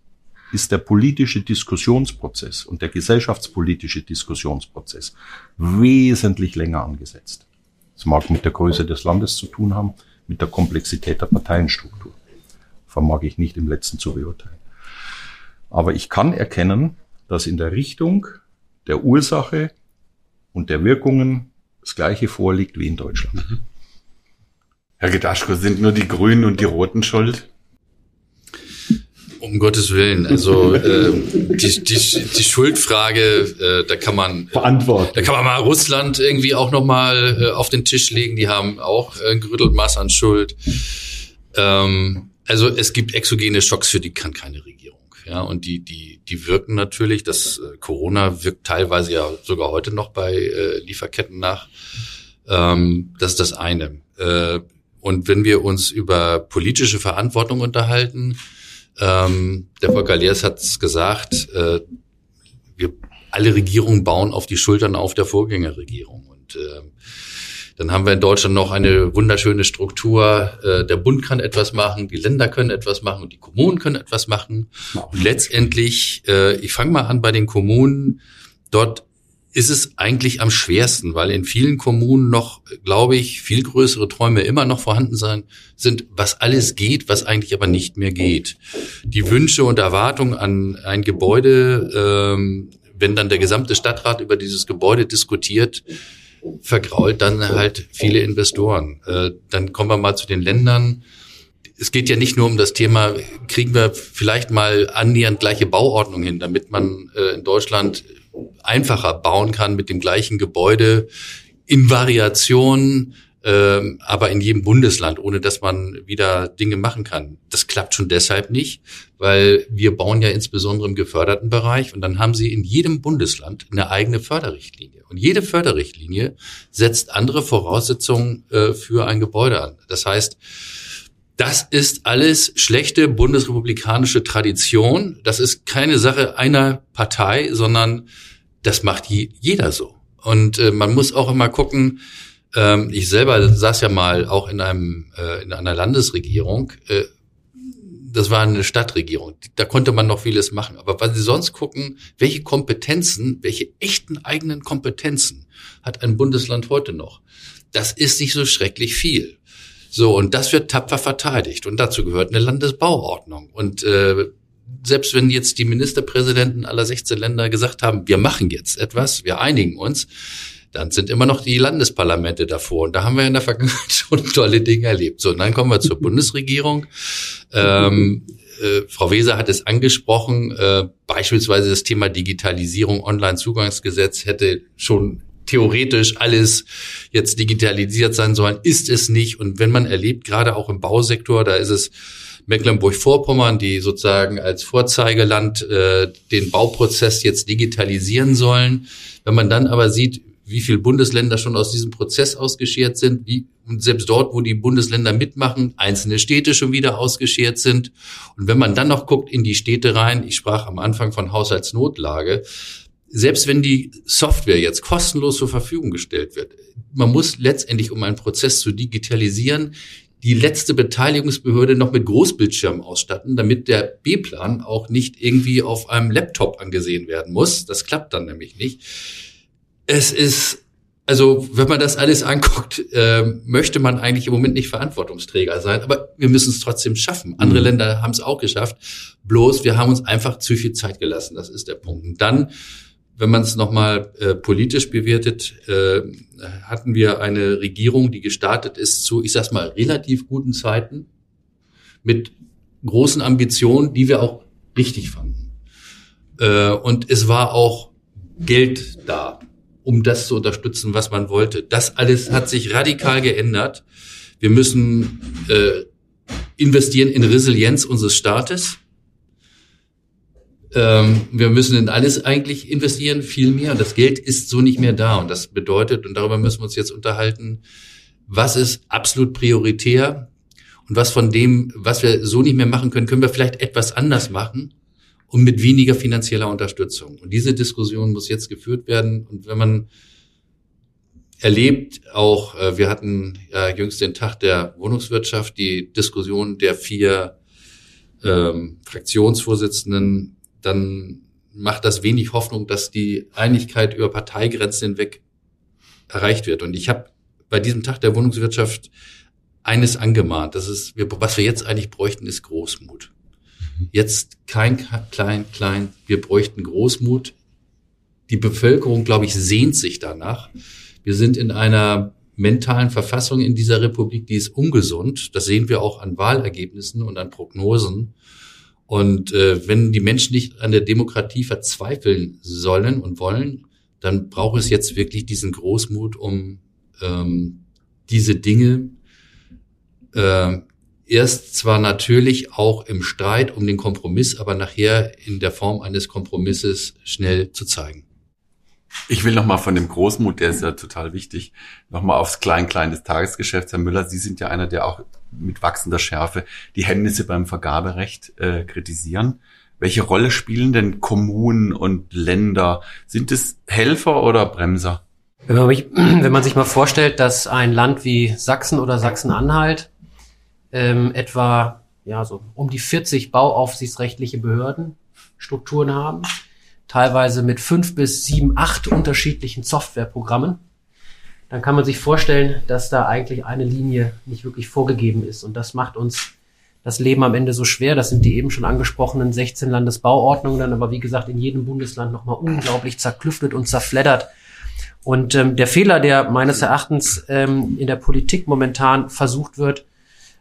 ist der politische Diskussionsprozess und der gesellschaftspolitische Diskussionsprozess wesentlich länger angesetzt. Das mag mit der Größe des Landes zu tun haben, mit der Komplexität der Parteienstruktur. Vermag ich nicht im letzten zu beurteilen. Aber ich kann erkennen, dass in der Richtung der Ursache und der Wirkungen das Gleiche vorliegt wie in Deutschland. Mhm. Herr Gedaschko, sind nur die Grünen und die Roten schuld? Um Gottes Willen, also äh, die, die, die Schuldfrage, äh, da kann man beantworten. Da kann man mal Russland irgendwie auch noch mal äh, auf den Tisch legen. Die haben auch äh, ein gerüttelt Maß an Schuld. Ähm, also es gibt exogene Schocks, für die kann keine Regierung. Ja, und die die die wirken natürlich. Das äh, Corona wirkt teilweise ja sogar heute noch bei äh, Lieferketten nach. Ähm, das ist das eine. Äh, und wenn wir uns über politische Verantwortung unterhalten, ähm, der Volker Leers hat es gesagt, äh, wir alle Regierungen bauen auf die Schultern auf der Vorgängerregierung. Und äh, dann haben wir in Deutschland noch eine wunderschöne Struktur. Äh, der Bund kann etwas machen, die Länder können etwas machen und die Kommunen können etwas machen. Und letztendlich, äh, ich fange mal an bei den Kommunen. Dort ist es eigentlich am schwersten, weil in vielen Kommunen noch, glaube ich, viel größere Träume immer noch vorhanden sein, sind, was alles geht, was eigentlich aber nicht mehr geht. Die Wünsche und Erwartungen an ein Gebäude, ähm, wenn dann der gesamte Stadtrat über dieses Gebäude diskutiert, vergrault dann halt viele Investoren. Äh, dann kommen wir mal zu den Ländern. Es geht ja nicht nur um das Thema, kriegen wir vielleicht mal annähernd gleiche Bauordnung hin, damit man äh, in Deutschland einfacher bauen kann mit dem gleichen Gebäude in Variationen, ähm, aber in jedem Bundesland, ohne dass man wieder Dinge machen kann. Das klappt schon deshalb nicht, weil wir bauen ja insbesondere im geförderten Bereich und dann haben sie in jedem Bundesland eine eigene Förderrichtlinie. Und jede Förderrichtlinie setzt andere Voraussetzungen äh, für ein Gebäude an. Das heißt, das ist alles schlechte bundesrepublikanische Tradition. Das ist keine Sache einer Partei, sondern das macht jeder so. Und äh, man muss auch immer gucken, ähm, ich selber saß ja mal auch in einem äh, in einer Landesregierung. Äh, das war eine Stadtregierung. Da konnte man noch vieles machen. Aber wenn Sie sonst gucken, welche Kompetenzen, welche echten eigenen Kompetenzen hat ein Bundesland heute noch? Das ist nicht so schrecklich viel. So, und das wird tapfer verteidigt. Und dazu gehört eine Landesbauordnung. Und äh, selbst wenn jetzt die Ministerpräsidenten aller 16 Länder gesagt haben, wir machen jetzt etwas, wir einigen uns, dann sind immer noch die Landesparlamente davor. Und da haben wir in der Vergangenheit schon tolle Dinge erlebt. So, und dann kommen wir zur Bundesregierung. Ähm, äh, Frau Weser hat es angesprochen, äh, beispielsweise das Thema Digitalisierung, Online-Zugangsgesetz hätte schon theoretisch alles jetzt digitalisiert sein sollen, ist es nicht. Und wenn man erlebt, gerade auch im Bausektor, da ist es Mecklenburg-Vorpommern, die sozusagen als Vorzeigeland äh, den Bauprozess jetzt digitalisieren sollen. Wenn man dann aber sieht, wie viele Bundesländer schon aus diesem Prozess ausgeschert sind, wie, und selbst dort, wo die Bundesländer mitmachen, einzelne Städte schon wieder ausgeschert sind. Und wenn man dann noch guckt in die Städte rein, ich sprach am Anfang von Haushaltsnotlage, selbst wenn die Software jetzt kostenlos zur Verfügung gestellt wird, man muss letztendlich, um einen Prozess zu digitalisieren, die letzte Beteiligungsbehörde noch mit Großbildschirm ausstatten, damit der B-Plan auch nicht irgendwie auf einem Laptop angesehen werden muss. Das klappt dann nämlich nicht. Es ist, also wenn man das alles anguckt, äh, möchte man eigentlich im Moment nicht Verantwortungsträger sein, aber wir müssen es trotzdem schaffen. Andere mhm. Länder haben es auch geschafft. Bloß wir haben uns einfach zu viel Zeit gelassen. Das ist der Punkt. Und dann wenn man es nochmal äh, politisch bewertet, äh, hatten wir eine Regierung, die gestartet ist zu, ich sag's mal, relativ guten Zeiten mit großen Ambitionen, die wir auch richtig fanden. Äh, und es war auch Geld da, um das zu unterstützen, was man wollte. Das alles hat sich radikal geändert. Wir müssen äh, investieren in Resilienz unseres Staates. Ähm, wir müssen in alles eigentlich investieren, viel mehr. Und das Geld ist so nicht mehr da. Und das bedeutet, und darüber müssen wir uns jetzt unterhalten, was ist absolut prioritär und was von dem, was wir so nicht mehr machen können, können wir vielleicht etwas anders machen und mit weniger finanzieller Unterstützung. Und diese Diskussion muss jetzt geführt werden. Und wenn man erlebt, auch äh, wir hatten ja jüngst den Tag der Wohnungswirtschaft, die Diskussion der vier ähm, Fraktionsvorsitzenden dann macht das wenig Hoffnung, dass die Einigkeit über Parteigrenzen hinweg erreicht wird. Und ich habe bei diesem Tag der Wohnungswirtschaft eines angemahnt. Das ist, was wir jetzt eigentlich bräuchten, ist Großmut. Jetzt kein klein, klein. Wir bräuchten Großmut. Die Bevölkerung, glaube ich, sehnt sich danach. Wir sind in einer mentalen Verfassung in dieser Republik, die ist ungesund. Das sehen wir auch an Wahlergebnissen und an Prognosen. Und äh, wenn die Menschen nicht an der Demokratie verzweifeln sollen und wollen, dann braucht es jetzt wirklich diesen Großmut, um ähm, diese Dinge äh, erst zwar natürlich auch im Streit um den Kompromiss, aber nachher in der Form eines Kompromisses schnell zu zeigen. Ich will nochmal von dem Großmut, der ist ja total wichtig, nochmal aufs Klein-Klein des Tagesgeschäfts. Herr Müller, Sie sind ja einer, der auch mit wachsender Schärfe die Hemmnisse beim Vergaberecht äh, kritisieren. Welche Rolle spielen denn Kommunen und Länder? Sind es Helfer oder Bremser? Wenn man, mich, wenn man sich mal vorstellt, dass ein Land wie Sachsen oder Sachsen-Anhalt ähm, etwa ja so um die 40 bauaufsichtsrechtliche Behördenstrukturen haben, teilweise mit fünf bis sieben, acht unterschiedlichen Softwareprogrammen, dann kann man sich vorstellen, dass da eigentlich eine Linie nicht wirklich vorgegeben ist. Und das macht uns das Leben am Ende so schwer. Das sind die eben schon angesprochenen 16 Landesbauordnungen, dann aber wie gesagt in jedem Bundesland nochmal unglaublich zerklüftet und zerfleddert. Und ähm, der Fehler, der meines Erachtens ähm, in der Politik momentan versucht wird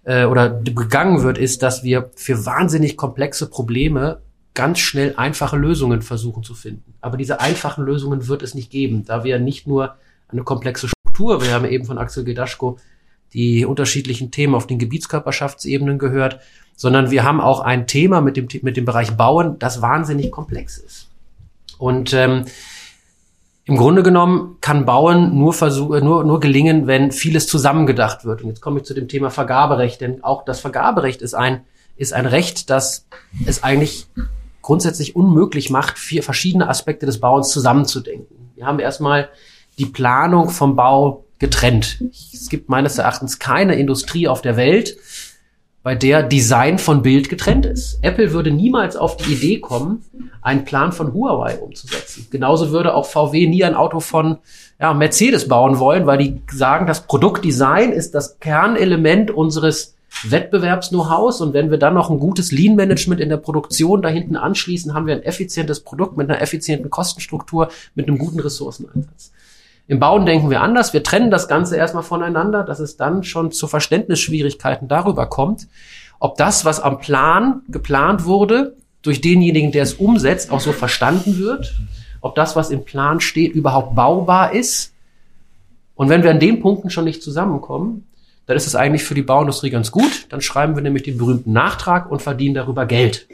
äh, oder begangen wird, ist, dass wir für wahnsinnig komplexe Probleme ganz schnell einfache Lösungen versuchen zu finden. Aber diese einfachen Lösungen wird es nicht geben, da wir nicht nur eine komplexe Struktur, wir haben eben von Axel Gedaschko die unterschiedlichen Themen auf den Gebietskörperschaftsebenen gehört, sondern wir haben auch ein Thema mit dem, mit dem Bereich Bauen, das wahnsinnig komplex ist. Und ähm, im Grunde genommen kann Bauen nur, versuch, nur, nur gelingen, wenn vieles zusammengedacht wird. Und jetzt komme ich zu dem Thema Vergaberecht, denn auch das Vergaberecht ist ein, ist ein Recht, das es eigentlich grundsätzlich unmöglich macht, vier verschiedene Aspekte des Bauens zusammenzudenken. Wir haben erstmal die Planung vom Bau getrennt. Es gibt meines Erachtens keine Industrie auf der Welt, bei der Design von Bild getrennt ist. Apple würde niemals auf die Idee kommen, einen Plan von Huawei umzusetzen. Genauso würde auch VW nie ein Auto von ja, Mercedes bauen wollen, weil die sagen, das Produktdesign ist das Kernelement unseres Wettbewerbs-Know-hows und wenn wir dann noch ein gutes Lean-Management in der Produktion da hinten anschließen, haben wir ein effizientes Produkt mit einer effizienten Kostenstruktur, mit einem guten Ressourceneinsatz. Im Bauen denken wir anders. Wir trennen das Ganze erstmal voneinander, dass es dann schon zu Verständnisschwierigkeiten darüber kommt, ob das, was am Plan geplant wurde, durch denjenigen, der es umsetzt, auch so verstanden wird, ob das, was im Plan steht, überhaupt baubar ist. Und wenn wir an den Punkten schon nicht zusammenkommen, dann ist es eigentlich für die Bauindustrie ganz gut. Dann schreiben wir nämlich den berühmten Nachtrag und verdienen darüber Geld.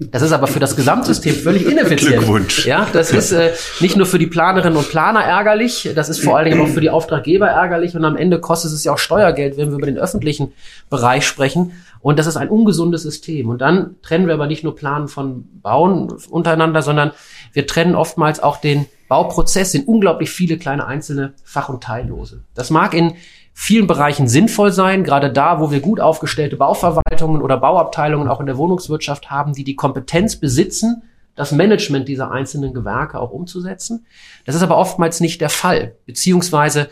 Das ist aber für das Gesamtsystem völlig ineffizient. Glückwunsch. Ja, das ist äh, nicht nur für die Planerinnen und Planer ärgerlich, das ist vor allen Dingen auch für die Auftraggeber ärgerlich und am Ende kostet es ja auch Steuergeld, wenn wir über den öffentlichen Bereich sprechen. Und das ist ein ungesundes System. Und dann trennen wir aber nicht nur Planen von Bauen untereinander, sondern wir trennen oftmals auch den Bauprozess in unglaublich viele kleine einzelne Fach- und Teillose. Das mag in vielen Bereichen sinnvoll sein, gerade da, wo wir gut aufgestellte Bauverwaltungen oder Bauabteilungen auch in der Wohnungswirtschaft haben, die die Kompetenz besitzen, das Management dieser einzelnen Gewerke auch umzusetzen. Das ist aber oftmals nicht der Fall. Beziehungsweise,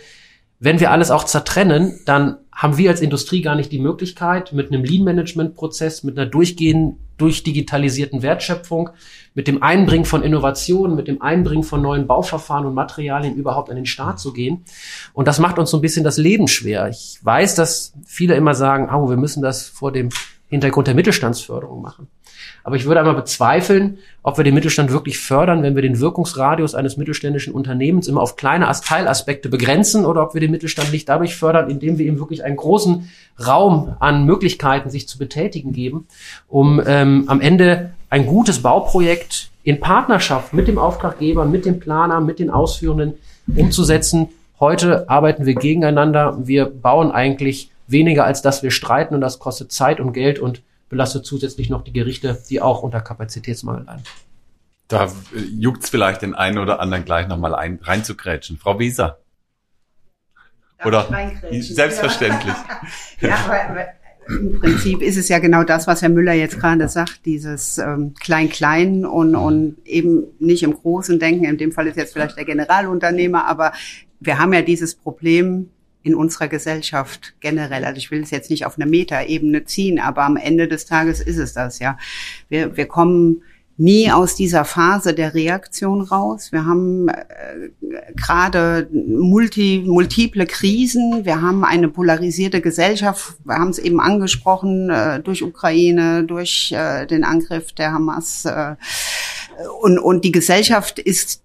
wenn wir alles auch zertrennen, dann haben wir als Industrie gar nicht die Möglichkeit, mit einem Lean-Management-Prozess, mit einer durchgehenden durch digitalisierten Wertschöpfung, mit dem Einbringen von Innovationen, mit dem Einbringen von neuen Bauverfahren und Materialien überhaupt an den Start zu gehen. Und das macht uns so ein bisschen das Leben schwer. Ich weiß, dass viele immer sagen, oh, wir müssen das vor dem Hintergrund der Mittelstandsförderung machen. Aber ich würde einmal bezweifeln, ob wir den Mittelstand wirklich fördern, wenn wir den Wirkungsradius eines mittelständischen Unternehmens immer auf kleine Teilaspekte begrenzen oder ob wir den Mittelstand nicht dadurch fördern, indem wir ihm wirklich einen großen Raum an Möglichkeiten, sich zu betätigen geben, um ähm, am Ende ein gutes Bauprojekt in Partnerschaft mit dem Auftraggeber, mit dem Planer, mit den Ausführenden umzusetzen. Heute arbeiten wir gegeneinander. Wir bauen eigentlich weniger, als dass wir streiten und das kostet Zeit und Geld und belastet zusätzlich noch die Gerichte, die auch unter Kapazitätsmangel leiden. Da juckt's vielleicht den einen oder anderen gleich nochmal ein, reinzugrätschen. Frau Wieser. Oder selbstverständlich. ja, aber im Prinzip ist es ja genau das, was Herr Müller jetzt gerade sagt, dieses ähm, Klein-Klein und, und eben nicht im Großen denken. In dem Fall ist jetzt vielleicht der Generalunternehmer, aber wir haben ja dieses Problem, in unserer Gesellschaft generell. Also ich will es jetzt nicht auf eine Metaebene ziehen, aber am Ende des Tages ist es das, ja. Wir, wir kommen nie aus dieser Phase der Reaktion raus. Wir haben äh, gerade multi, multiple Krisen. Wir haben eine polarisierte Gesellschaft. Wir haben es eben angesprochen äh, durch Ukraine, durch äh, den Angriff der Hamas. Äh, und, und die Gesellschaft ist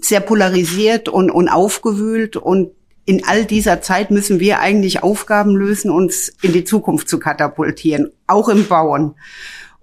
sehr polarisiert und, und aufgewühlt und in all dieser Zeit müssen wir eigentlich Aufgaben lösen, uns in die Zukunft zu katapultieren, auch im Bauen.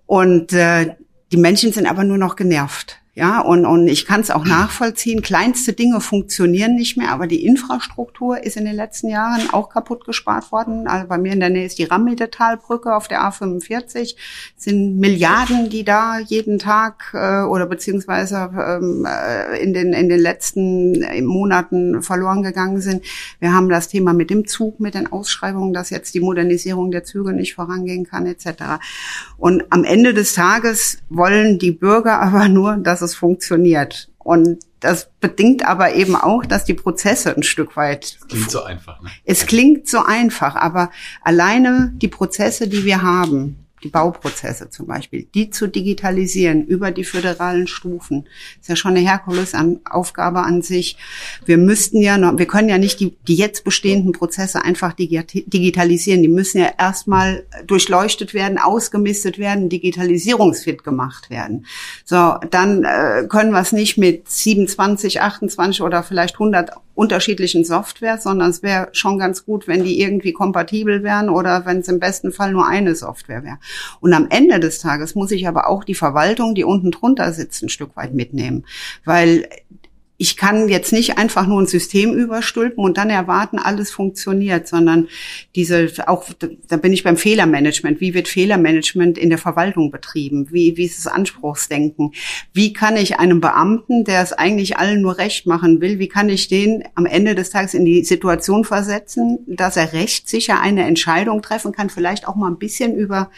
Und äh, die Menschen sind aber nur noch genervt. Ja, und, und ich kann es auch nachvollziehen. Kleinste Dinge funktionieren nicht mehr, aber die Infrastruktur ist in den letzten Jahren auch kaputt gespart worden. Also bei mir in der Nähe ist die Rammedetalbrücke auf der A45. Es sind Milliarden, die da jeden Tag äh, oder beziehungsweise ähm, äh, in, den, in den letzten äh, Monaten verloren gegangen sind. Wir haben das Thema mit dem Zug, mit den Ausschreibungen, dass jetzt die Modernisierung der Züge nicht vorangehen kann, etc. Und am Ende des Tages wollen die Bürger aber nur, dass es funktioniert. Und das bedingt aber eben auch, dass die Prozesse ein Stück weit. Es klingt so einfach. Ne? Es klingt so einfach, aber alleine die Prozesse, die wir haben, die Bauprozesse zum Beispiel, die zu digitalisieren über die föderalen Stufen, ist ja schon eine Herkulesaufgabe an sich. Wir müssten ja noch, wir können ja nicht die, die jetzt bestehenden Prozesse einfach digitalisieren. Die müssen ja erstmal durchleuchtet werden, ausgemistet werden, digitalisierungsfit gemacht werden. So, dann äh, können wir es nicht mit 27, 28 oder vielleicht 100 unterschiedlichen Software, sondern es wäre schon ganz gut, wenn die irgendwie kompatibel wären oder wenn es im besten Fall nur eine Software wäre. Und am Ende des Tages muss ich aber auch die Verwaltung, die unten drunter sitzt, ein Stück weit mitnehmen, weil ich kann jetzt nicht einfach nur ein System überstülpen und dann erwarten, alles funktioniert, sondern diese, auch, da bin ich beim Fehlermanagement. Wie wird Fehlermanagement in der Verwaltung betrieben? Wie, wie ist das Anspruchsdenken? Wie kann ich einem Beamten, der es eigentlich allen nur recht machen will, wie kann ich den am Ende des Tages in die Situation versetzen, dass er rechtssicher eine Entscheidung treffen kann, vielleicht auch mal ein bisschen über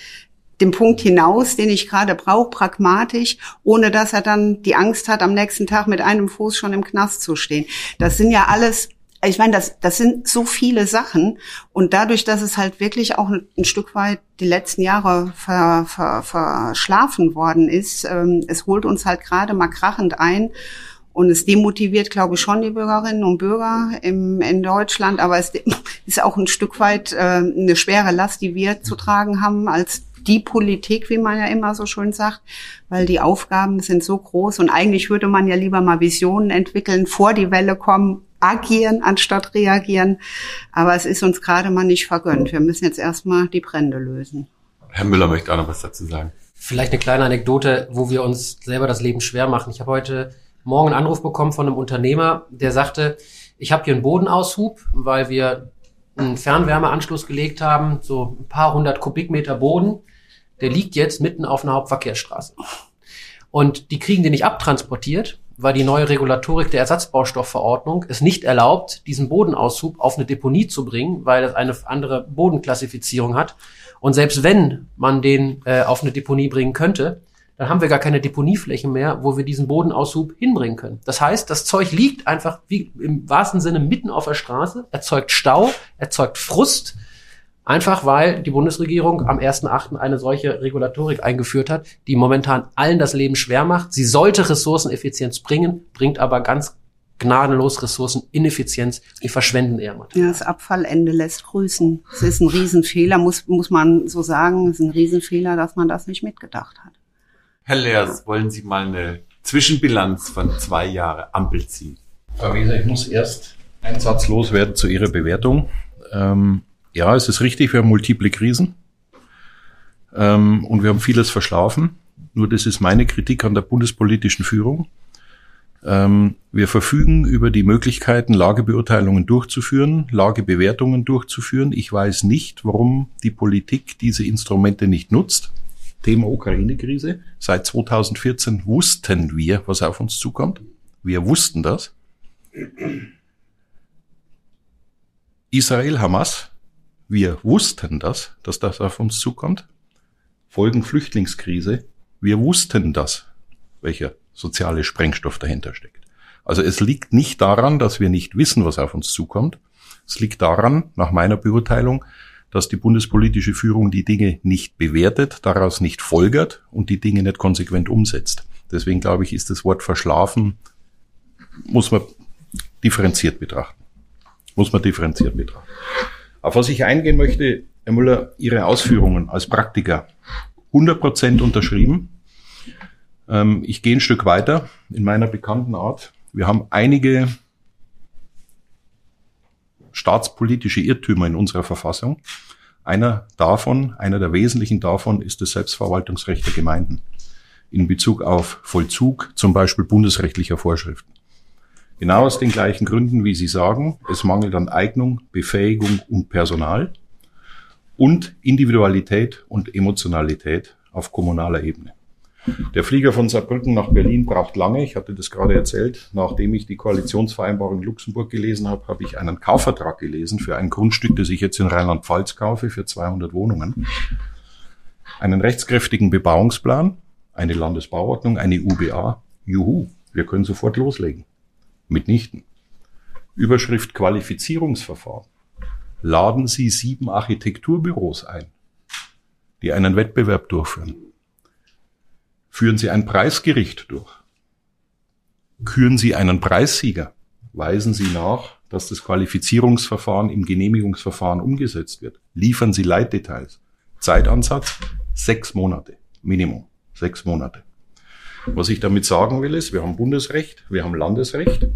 dem Punkt hinaus, den ich gerade brauche, pragmatisch, ohne dass er dann die Angst hat, am nächsten Tag mit einem Fuß schon im Knast zu stehen. Das sind ja alles ich meine, das, das sind so viele Sachen. Und dadurch, dass es halt wirklich auch ein, Stück weit die letzten Jahre ver, ver, verschlafen worden ist, ähm, es holt uns halt gerade mal krachend ein. Und es demotiviert, glaube ich, schon die Bürgerinnen und Bürger im, in Deutschland, aber es ist auch ein Stück weit äh, eine schwere Last, die wir zu tragen haben als die Politik, wie man ja immer so schön sagt, weil die Aufgaben sind so groß und eigentlich würde man ja lieber mal Visionen entwickeln, vor die Welle kommen, agieren anstatt reagieren. Aber es ist uns gerade mal nicht vergönnt. Wir müssen jetzt erstmal die Brände lösen. Herr Müller möchte auch noch was dazu sagen. Vielleicht eine kleine Anekdote, wo wir uns selber das Leben schwer machen. Ich habe heute Morgen einen Anruf bekommen von einem Unternehmer, der sagte, ich habe hier einen Bodenaushub, weil wir einen Fernwärmeanschluss gelegt haben, so ein paar hundert Kubikmeter Boden der liegt jetzt mitten auf einer Hauptverkehrsstraße. Und die kriegen den nicht abtransportiert, weil die neue Regulatorik der Ersatzbaustoffverordnung es nicht erlaubt, diesen Bodenaushub auf eine Deponie zu bringen, weil es eine andere Bodenklassifizierung hat. Und selbst wenn man den äh, auf eine Deponie bringen könnte, dann haben wir gar keine Deponieflächen mehr, wo wir diesen Bodenaushub hinbringen können. Das heißt, das Zeug liegt einfach wie im wahrsten Sinne mitten auf der Straße, erzeugt Stau, erzeugt Frust Einfach weil die Bundesregierung am 1.8. eine solche Regulatorik eingeführt hat, die momentan allen das Leben schwer macht. Sie sollte Ressourceneffizienz bringen, bringt aber ganz gnadenlos Ressourcenineffizienz. Die verschwenden eher Material. Ja, das Abfallende lässt grüßen. Es ist ein Riesenfehler, muss, muss man so sagen. Es ist ein Riesenfehler, dass man das nicht mitgedacht hat. Herr Leers, wollen Sie mal eine Zwischenbilanz von zwei Jahre Ampel ziehen? Frau Weser, ich muss erst einen Satz loswerden zu Ihrer Bewertung. Ähm, ja, es ist richtig, wir haben multiple Krisen ähm, und wir haben vieles verschlafen. Nur das ist meine Kritik an der bundespolitischen Führung. Ähm, wir verfügen über die Möglichkeiten, Lagebeurteilungen durchzuführen, Lagebewertungen durchzuführen. Ich weiß nicht, warum die Politik diese Instrumente nicht nutzt. Thema Ukraine-Krise. Seit 2014 wussten wir, was auf uns zukommt. Wir wussten das. Israel, Hamas, wir wussten das, dass das auf uns zukommt. Folgen Flüchtlingskrise, wir wussten das, welcher soziale Sprengstoff dahinter steckt. Also es liegt nicht daran, dass wir nicht wissen, was auf uns zukommt. Es liegt daran, nach meiner Beurteilung, dass die bundespolitische Führung die Dinge nicht bewertet, daraus nicht folgert und die Dinge nicht konsequent umsetzt. Deswegen glaube ich, ist das Wort verschlafen, muss man differenziert betrachten. Muss man differenziert betrachten. Auf was ich eingehen möchte, Herr Müller, Ihre Ausführungen als Praktiker. 100 Prozent unterschrieben. Ähm, ich gehe ein Stück weiter in meiner bekannten Art. Wir haben einige staatspolitische Irrtümer in unserer Verfassung. Einer davon, einer der wesentlichen davon ist das Selbstverwaltungsrecht der Gemeinden in Bezug auf Vollzug, zum Beispiel bundesrechtlicher Vorschriften. Genau aus den gleichen Gründen, wie Sie sagen, es mangelt an Eignung, Befähigung und Personal und Individualität und Emotionalität auf kommunaler Ebene. Der Flieger von Saarbrücken nach Berlin braucht lange. Ich hatte das gerade erzählt. Nachdem ich die Koalitionsvereinbarung in Luxemburg gelesen habe, habe ich einen Kaufvertrag gelesen für ein Grundstück, das ich jetzt in Rheinland-Pfalz kaufe, für 200 Wohnungen. Einen rechtskräftigen Bebauungsplan, eine Landesbauordnung, eine UBA. Juhu, wir können sofort loslegen. Mitnichten. Überschrift Qualifizierungsverfahren. Laden Sie sieben Architekturbüros ein, die einen Wettbewerb durchführen. Führen Sie ein Preisgericht durch. Küren Sie einen Preissieger. Weisen Sie nach, dass das Qualifizierungsverfahren im Genehmigungsverfahren umgesetzt wird. Liefern Sie Leitdetails. Zeitansatz sechs Monate. Minimum. Sechs Monate. Was ich damit sagen will, ist, wir haben Bundesrecht, wir haben Landesrecht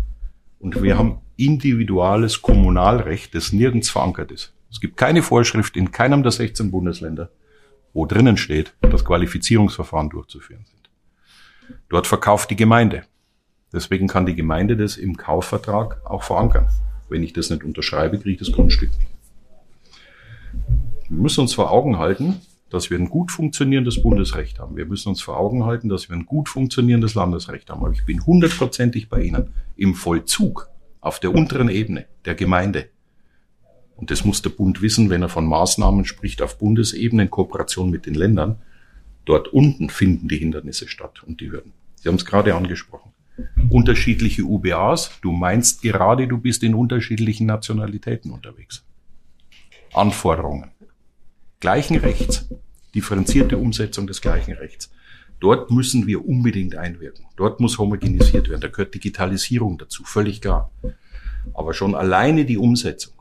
und wir haben individuelles Kommunalrecht, das nirgends verankert ist. Es gibt keine Vorschrift in keinem der 16 Bundesländer, wo drinnen steht, dass Qualifizierungsverfahren durchzuführen sind. Dort verkauft die Gemeinde. Deswegen kann die Gemeinde das im Kaufvertrag auch verankern. Wenn ich das nicht unterschreibe, kriege ich das Grundstück nicht. Wir müssen uns vor Augen halten, dass wir ein gut funktionierendes Bundesrecht haben. Wir müssen uns vor Augen halten, dass wir ein gut funktionierendes Landesrecht haben. Aber ich bin hundertprozentig bei Ihnen. Im Vollzug auf der unteren Ebene der Gemeinde und das muss der Bund wissen, wenn er von Maßnahmen spricht auf Bundesebene in Kooperation mit den Ländern. Dort unten finden die Hindernisse statt und die Hürden. Sie haben es gerade angesprochen. Unterschiedliche UBAs. Du meinst gerade, du bist in unterschiedlichen Nationalitäten unterwegs. Anforderungen. Gleichen Rechts. Differenzierte Umsetzung des gleichen Rechts. Dort müssen wir unbedingt einwirken. Dort muss homogenisiert werden. Da gehört Digitalisierung dazu, völlig klar. Aber schon alleine die Umsetzung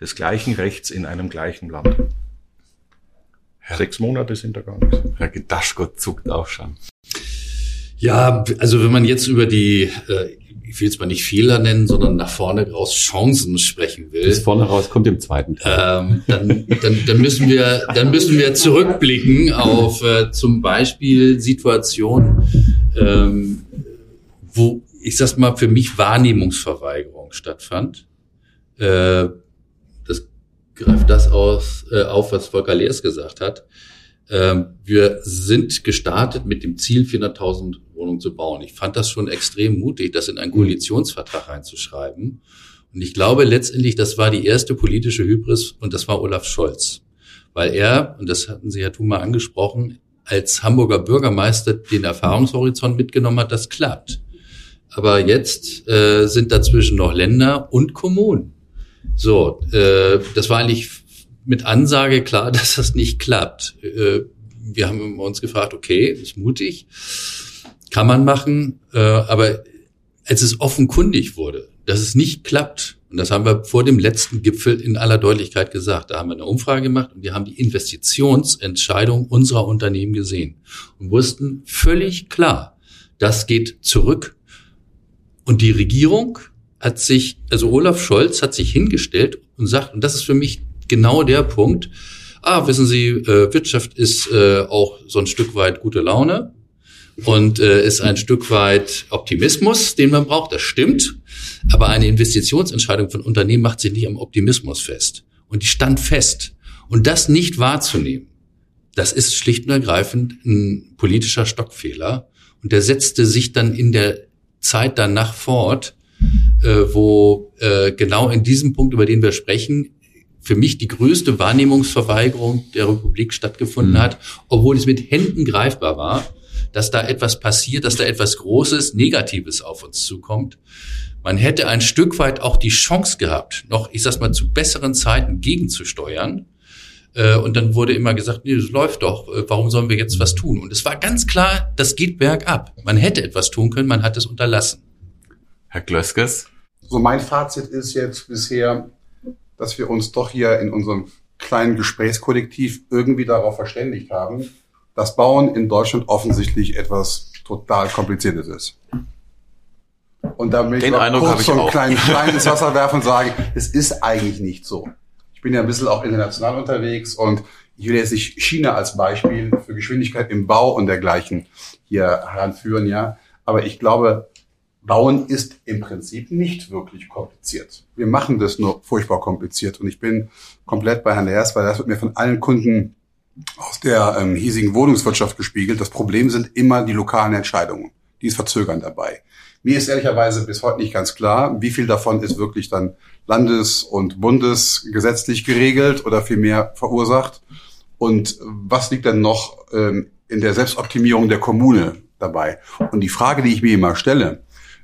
des gleichen Rechts in einem gleichen Land. Herr, Sechs Monate sind da gar nichts. Herr Gedaschgott zuckt auch schon. Ja, also wenn man jetzt über die, äh, ich will jetzt mal nicht Fehler nennen, sondern nach vorne raus Chancen sprechen will. Das vorne raus kommt im zweiten Teil. Ähm, dann, dann, dann müssen wir, dann müssen wir zurückblicken auf äh, zum Beispiel Situationen, ähm, wo ich sag's mal für mich Wahrnehmungsverweigerung stattfand. Äh, greift das aus, äh, auf, was Volker Leers gesagt hat. Ähm, wir sind gestartet mit dem Ziel, 400.000 Wohnungen zu bauen. Ich fand das schon extrem mutig, das in einen Koalitionsvertrag reinzuschreiben. Und ich glaube letztendlich, das war die erste politische Hybris und das war Olaf Scholz. Weil er, und das hatten Sie, Herr Thuma, angesprochen, als Hamburger Bürgermeister den Erfahrungshorizont mitgenommen hat, das klappt. Aber jetzt äh, sind dazwischen noch Länder und Kommunen. So, äh, das war eigentlich mit Ansage klar, dass das nicht klappt. Äh, wir haben uns gefragt, okay, ist mutig, kann man machen, äh, aber als es offenkundig wurde, dass es nicht klappt, und das haben wir vor dem letzten Gipfel in aller Deutlichkeit gesagt. Da haben wir eine Umfrage gemacht und wir haben die Investitionsentscheidung unserer Unternehmen gesehen und wussten völlig klar, das geht zurück. Und die Regierung hat sich, also Olaf Scholz hat sich hingestellt und sagt, und das ist für mich genau der Punkt, ah, wissen Sie, äh, Wirtschaft ist äh, auch so ein Stück weit gute Laune und äh, ist ein Stück weit Optimismus, den man braucht. Das stimmt. Aber eine Investitionsentscheidung von Unternehmen macht sich nicht am Optimismus fest. Und die stand fest. Und das nicht wahrzunehmen, das ist schlicht und ergreifend ein politischer Stockfehler. Und der setzte sich dann in der Zeit danach fort, äh, wo äh, genau in diesem Punkt, über den wir sprechen, für mich die größte Wahrnehmungsverweigerung der Republik stattgefunden mhm. hat, obwohl es mit Händen greifbar war, dass da etwas passiert, dass da etwas Großes, Negatives auf uns zukommt. Man hätte ein Stück weit auch die Chance gehabt, noch, ich sag's mal, zu besseren Zeiten gegenzusteuern. Äh, und dann wurde immer gesagt, nee, das läuft doch, äh, warum sollen wir jetzt was tun? Und es war ganz klar, das geht bergab. Man hätte etwas tun können, man hat es unterlassen. Herr Glöskes? So mein Fazit ist jetzt bisher, dass wir uns doch hier in unserem kleinen Gesprächskollektiv irgendwie darauf verständigt haben, dass Bauen in Deutschland offensichtlich etwas total kompliziertes ist. Und da Den ich Eindruck kurz so ein auch. kleines Wasser werfen und sagen, es ist eigentlich nicht so. Ich bin ja ein bisschen auch international unterwegs und ich will jetzt nicht China als Beispiel für Geschwindigkeit im Bau und dergleichen hier heranführen, ja. Aber ich glaube, Bauen ist im Prinzip nicht wirklich kompliziert. Wir machen das nur furchtbar kompliziert und ich bin komplett bei Herrn Leers, weil das wird mir von allen Kunden aus der ähm, hiesigen Wohnungswirtschaft gespiegelt. Das Problem sind immer die lokalen Entscheidungen. Die ist verzögernd dabei. Mir ist ehrlicherweise bis heute nicht ganz klar, wie viel davon ist wirklich dann landes- und bundesgesetzlich geregelt oder vielmehr verursacht. Und was liegt dann noch ähm, in der Selbstoptimierung der Kommune dabei? Und die Frage, die ich mir immer stelle,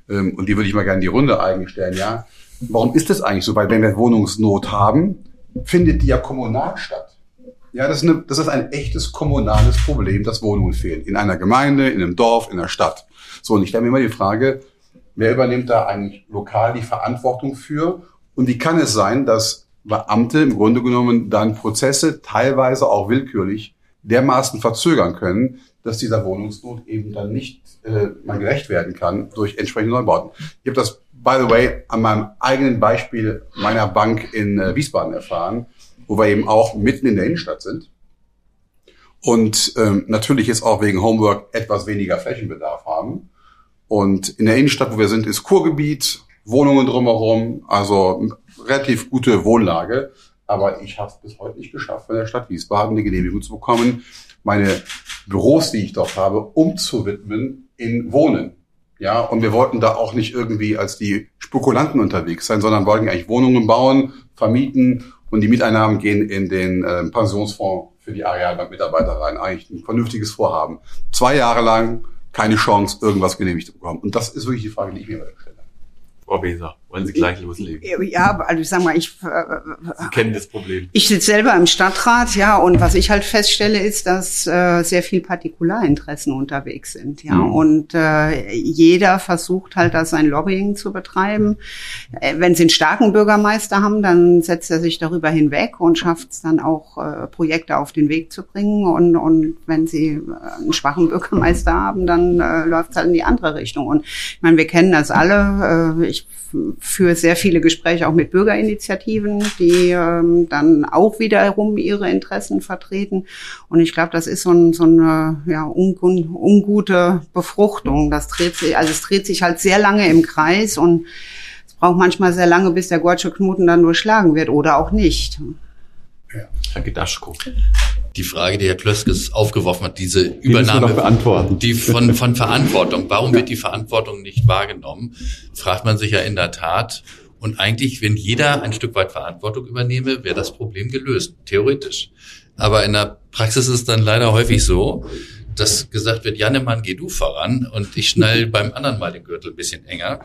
ähm, und die würde ich mal gerne in die Runde eigentlich stellen, ja, warum ist das eigentlich so? Weil wenn wir Wohnungsnot haben, findet die ja kommunal statt. Ja, das ist, eine, das ist ein echtes kommunales Problem, dass Wohnungen fehlen. In einer Gemeinde, in einem Dorf, in einer Stadt. So, und ich stelle mir immer die Frage, wer übernimmt da eigentlich lokal die Verantwortung für? Und wie kann es sein, dass Beamte im Grunde genommen dann Prozesse teilweise auch willkürlich dermaßen verzögern können, dass dieser Wohnungsnot eben dann nicht äh, man gerecht werden kann durch entsprechende Neubauten. Ich habe das, by the way, an meinem eigenen Beispiel meiner Bank in äh, Wiesbaden erfahren, wo wir eben auch mitten in der Innenstadt sind und ähm, natürlich jetzt auch wegen Homework etwas weniger Flächenbedarf haben. Und in der Innenstadt, wo wir sind, ist Kurgebiet, Wohnungen drumherum, also relativ gute Wohnlage. Aber ich habe es bis heute nicht geschafft, von der Stadt Wiesbaden eine Genehmigung zu bekommen, meine Büros, die ich dort habe, umzuwidmen in Wohnen. Ja, und wir wollten da auch nicht irgendwie als die Spekulanten unterwegs sein, sondern wollten eigentlich Wohnungen bauen, vermieten und die Mieteinnahmen gehen in den äh, Pensionsfonds für die Arealbank-Mitarbeiter rein. Eigentlich ein vernünftiges Vorhaben. Zwei Jahre lang keine Chance, irgendwas genehmigt zu bekommen. Und das ist wirklich die Frage, die ich mir stelle. Frau Beser, wollen Sie gleich loslegen? Ja, also ich sag mal, ich, äh, Sie kennen das Problem. ich sitze selber im Stadtrat, ja, und was ich halt feststelle, ist, dass äh, sehr viel Partikularinteressen unterwegs sind, ja, Mhm. und äh, jeder versucht halt, da sein Lobbying zu betreiben. Äh, wenn sie einen starken Bürgermeister haben, dann setzt er sich darüber hinweg und schafft es dann auch, äh, Projekte auf den Weg zu bringen. Und, und wenn sie äh, einen schwachen Bürgermeister haben, dann äh, läuft es halt in die andere Richtung. Und ich meine, wir kennen das alle. Äh, ich führe sehr viele Gespräche auch mit Bürgerinitiativen, die ähm, dann auch wiederum ihre Interessen vertreten. Und ich glaube, das ist so, ein, so eine ja, ungun, ungute Befruchtung. Das dreht sich, also es dreht sich halt sehr lange im Kreis und es braucht manchmal sehr lange, bis der Gortsche Knoten dann durchschlagen wird oder auch nicht. Herr Gedaschko. Die Frage, die Herr Klöskes aufgeworfen hat, diese Die Übernahme die von, von Verantwortung. Warum wird die Verantwortung nicht wahrgenommen? Fragt man sich ja in der Tat. Und eigentlich, wenn jeder ein Stück weit Verantwortung übernehme, wäre das Problem gelöst, theoretisch. Aber in der Praxis ist es dann leider häufig so, dass gesagt wird, Jannemann, geh du voran und ich schnall beim anderen mal den Gürtel ein bisschen enger.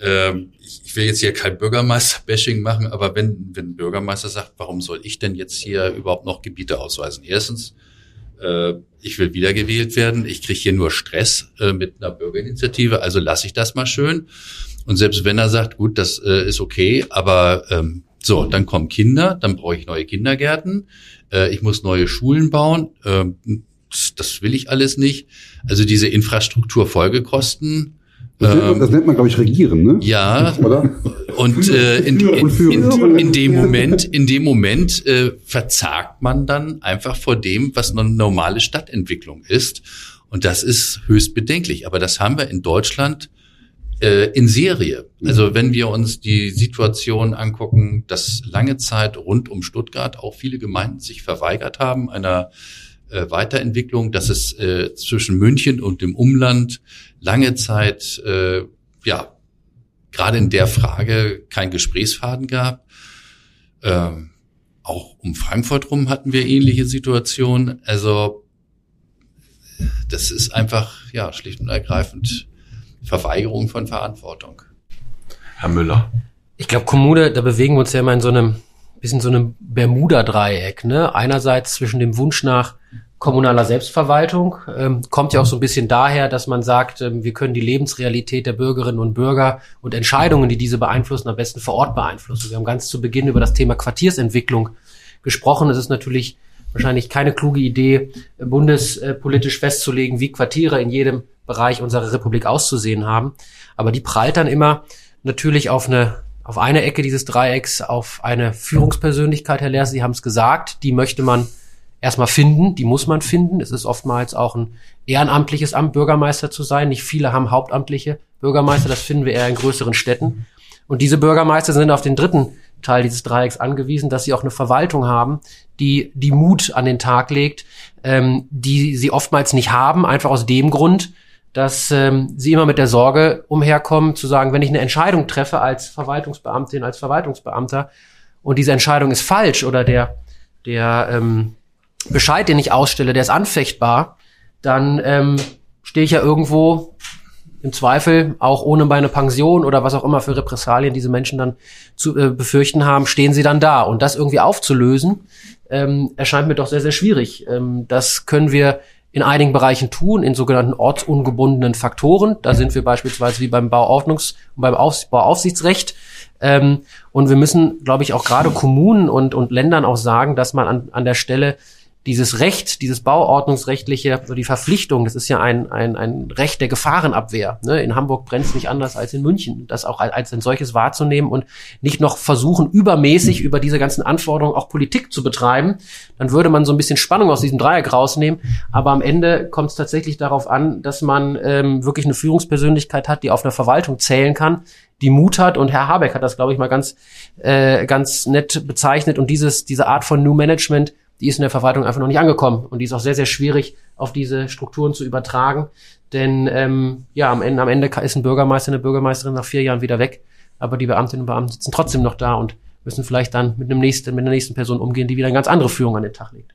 Ähm, ich, ich will jetzt hier kein Bürgermeister-Bashing machen, aber wenn, wenn ein Bürgermeister sagt, warum soll ich denn jetzt hier überhaupt noch Gebiete ausweisen? Erstens, äh, ich will wiedergewählt werden, ich kriege hier nur Stress äh, mit einer Bürgerinitiative, also lasse ich das mal schön. Und selbst wenn er sagt, gut, das äh, ist okay, aber ähm, so, dann kommen Kinder, dann brauche ich neue Kindergärten, äh, ich muss neue Schulen bauen, äh, das, das will ich alles nicht. Also diese Infrastrukturfolgekosten, Das nennt man, das nennt man glaube ich, regieren, ne? ja, Oder? und äh, in, in, in, in dem Moment, in dem Moment äh, verzagt man dann einfach vor dem, was eine normale Stadtentwicklung ist. Und das ist höchst bedenklich. Aber das haben wir in Deutschland äh, in Serie. Also wenn wir uns die Situation angucken, dass lange Zeit rund um Stuttgart auch viele Gemeinden sich verweigert haben einer äh, Weiterentwicklung, dass es äh, zwischen München und dem Umland lange Zeit äh, ja gerade in der Frage kein Gesprächsfaden gab. Ähm, auch um Frankfurt rum hatten wir ähnliche Situationen. Also das ist einfach ja schlicht und ergreifend Verweigerung von Verantwortung. Herr Müller. Ich glaube, Kommune, da bewegen wir uns ja immer in so einem bisschen so einem Bermuda-Dreieck. Ne? Einerseits zwischen dem Wunsch nach kommunaler Selbstverwaltung ähm, kommt ja auch so ein bisschen daher, dass man sagt, ähm, wir können die Lebensrealität der Bürgerinnen und Bürger und Entscheidungen, die diese beeinflussen, am besten vor Ort beeinflussen. Wir haben ganz zu Beginn über das Thema Quartiersentwicklung gesprochen. Es ist natürlich wahrscheinlich keine kluge Idee, äh, bundespolitisch festzulegen, wie Quartiere in jedem Bereich unserer Republik auszusehen haben. Aber die prallt dann immer natürlich auf eine auf eine Ecke dieses Dreiecks auf eine Führungspersönlichkeit, Herr Lehr, Sie haben es gesagt, die möchte man erstmal finden, die muss man finden. Es ist oftmals auch ein ehrenamtliches Amt, Bürgermeister zu sein. Nicht viele haben hauptamtliche Bürgermeister, das finden wir eher in größeren Städten. Und diese Bürgermeister sind auf den dritten Teil dieses Dreiecks angewiesen, dass sie auch eine Verwaltung haben, die die Mut an den Tag legt, ähm, die sie oftmals nicht haben, einfach aus dem Grund, dass ähm, sie immer mit der Sorge umherkommen, zu sagen, wenn ich eine Entscheidung treffe als Verwaltungsbeamtin, als Verwaltungsbeamter und diese Entscheidung ist falsch oder der, der ähm, Bescheid, den ich ausstelle, der ist anfechtbar, dann ähm, stehe ich ja irgendwo im Zweifel auch ohne meine Pension oder was auch immer für Repressalien diese Menschen dann zu äh, befürchten haben, stehen sie dann da. Und das irgendwie aufzulösen, ähm, erscheint mir doch sehr, sehr schwierig. Ähm, das können wir in einigen Bereichen tun, in sogenannten ortsungebundenen Faktoren. Da sind wir beispielsweise wie beim Bauordnungs- und beim Auf Bauaufsichtsrecht. Ähm, und wir müssen, glaube ich, auch gerade Kommunen und, und Ländern auch sagen, dass man an, an der Stelle dieses Recht, dieses bauordnungsrechtliche, so die Verpflichtung, das ist ja ein, ein, ein Recht der Gefahrenabwehr. Ne? In Hamburg brennt es nicht anders als in München, das auch als, ein solches wahrzunehmen und nicht noch versuchen, übermäßig über diese ganzen Anforderungen auch Politik zu betreiben. Dann würde man so ein bisschen Spannung aus diesem Dreieck rausnehmen. Aber am Ende kommt es tatsächlich darauf an, dass man ähm, wirklich eine Führungspersönlichkeit hat, die auf eine Verwaltung zählen kann, die Mut hat. Und Herr Habeck hat das, glaube ich, mal ganz, äh, ganz nett bezeichnet. Und dieses, diese Art von New Management, die ist in der Verwaltung einfach noch nicht angekommen. Und die ist auch sehr, sehr schwierig auf diese Strukturen zu übertragen. Denn ähm, ja, am Ende, am Ende ist ein Bürgermeister, eine Bürgermeisterin nach vier Jahren wieder weg. Aber die Beamtinnen und Beamten sitzen trotzdem noch da und müssen vielleicht dann mit einem nächsten, mit einer nächsten Person umgehen, die wieder eine ganz andere Führung an den Tag legt.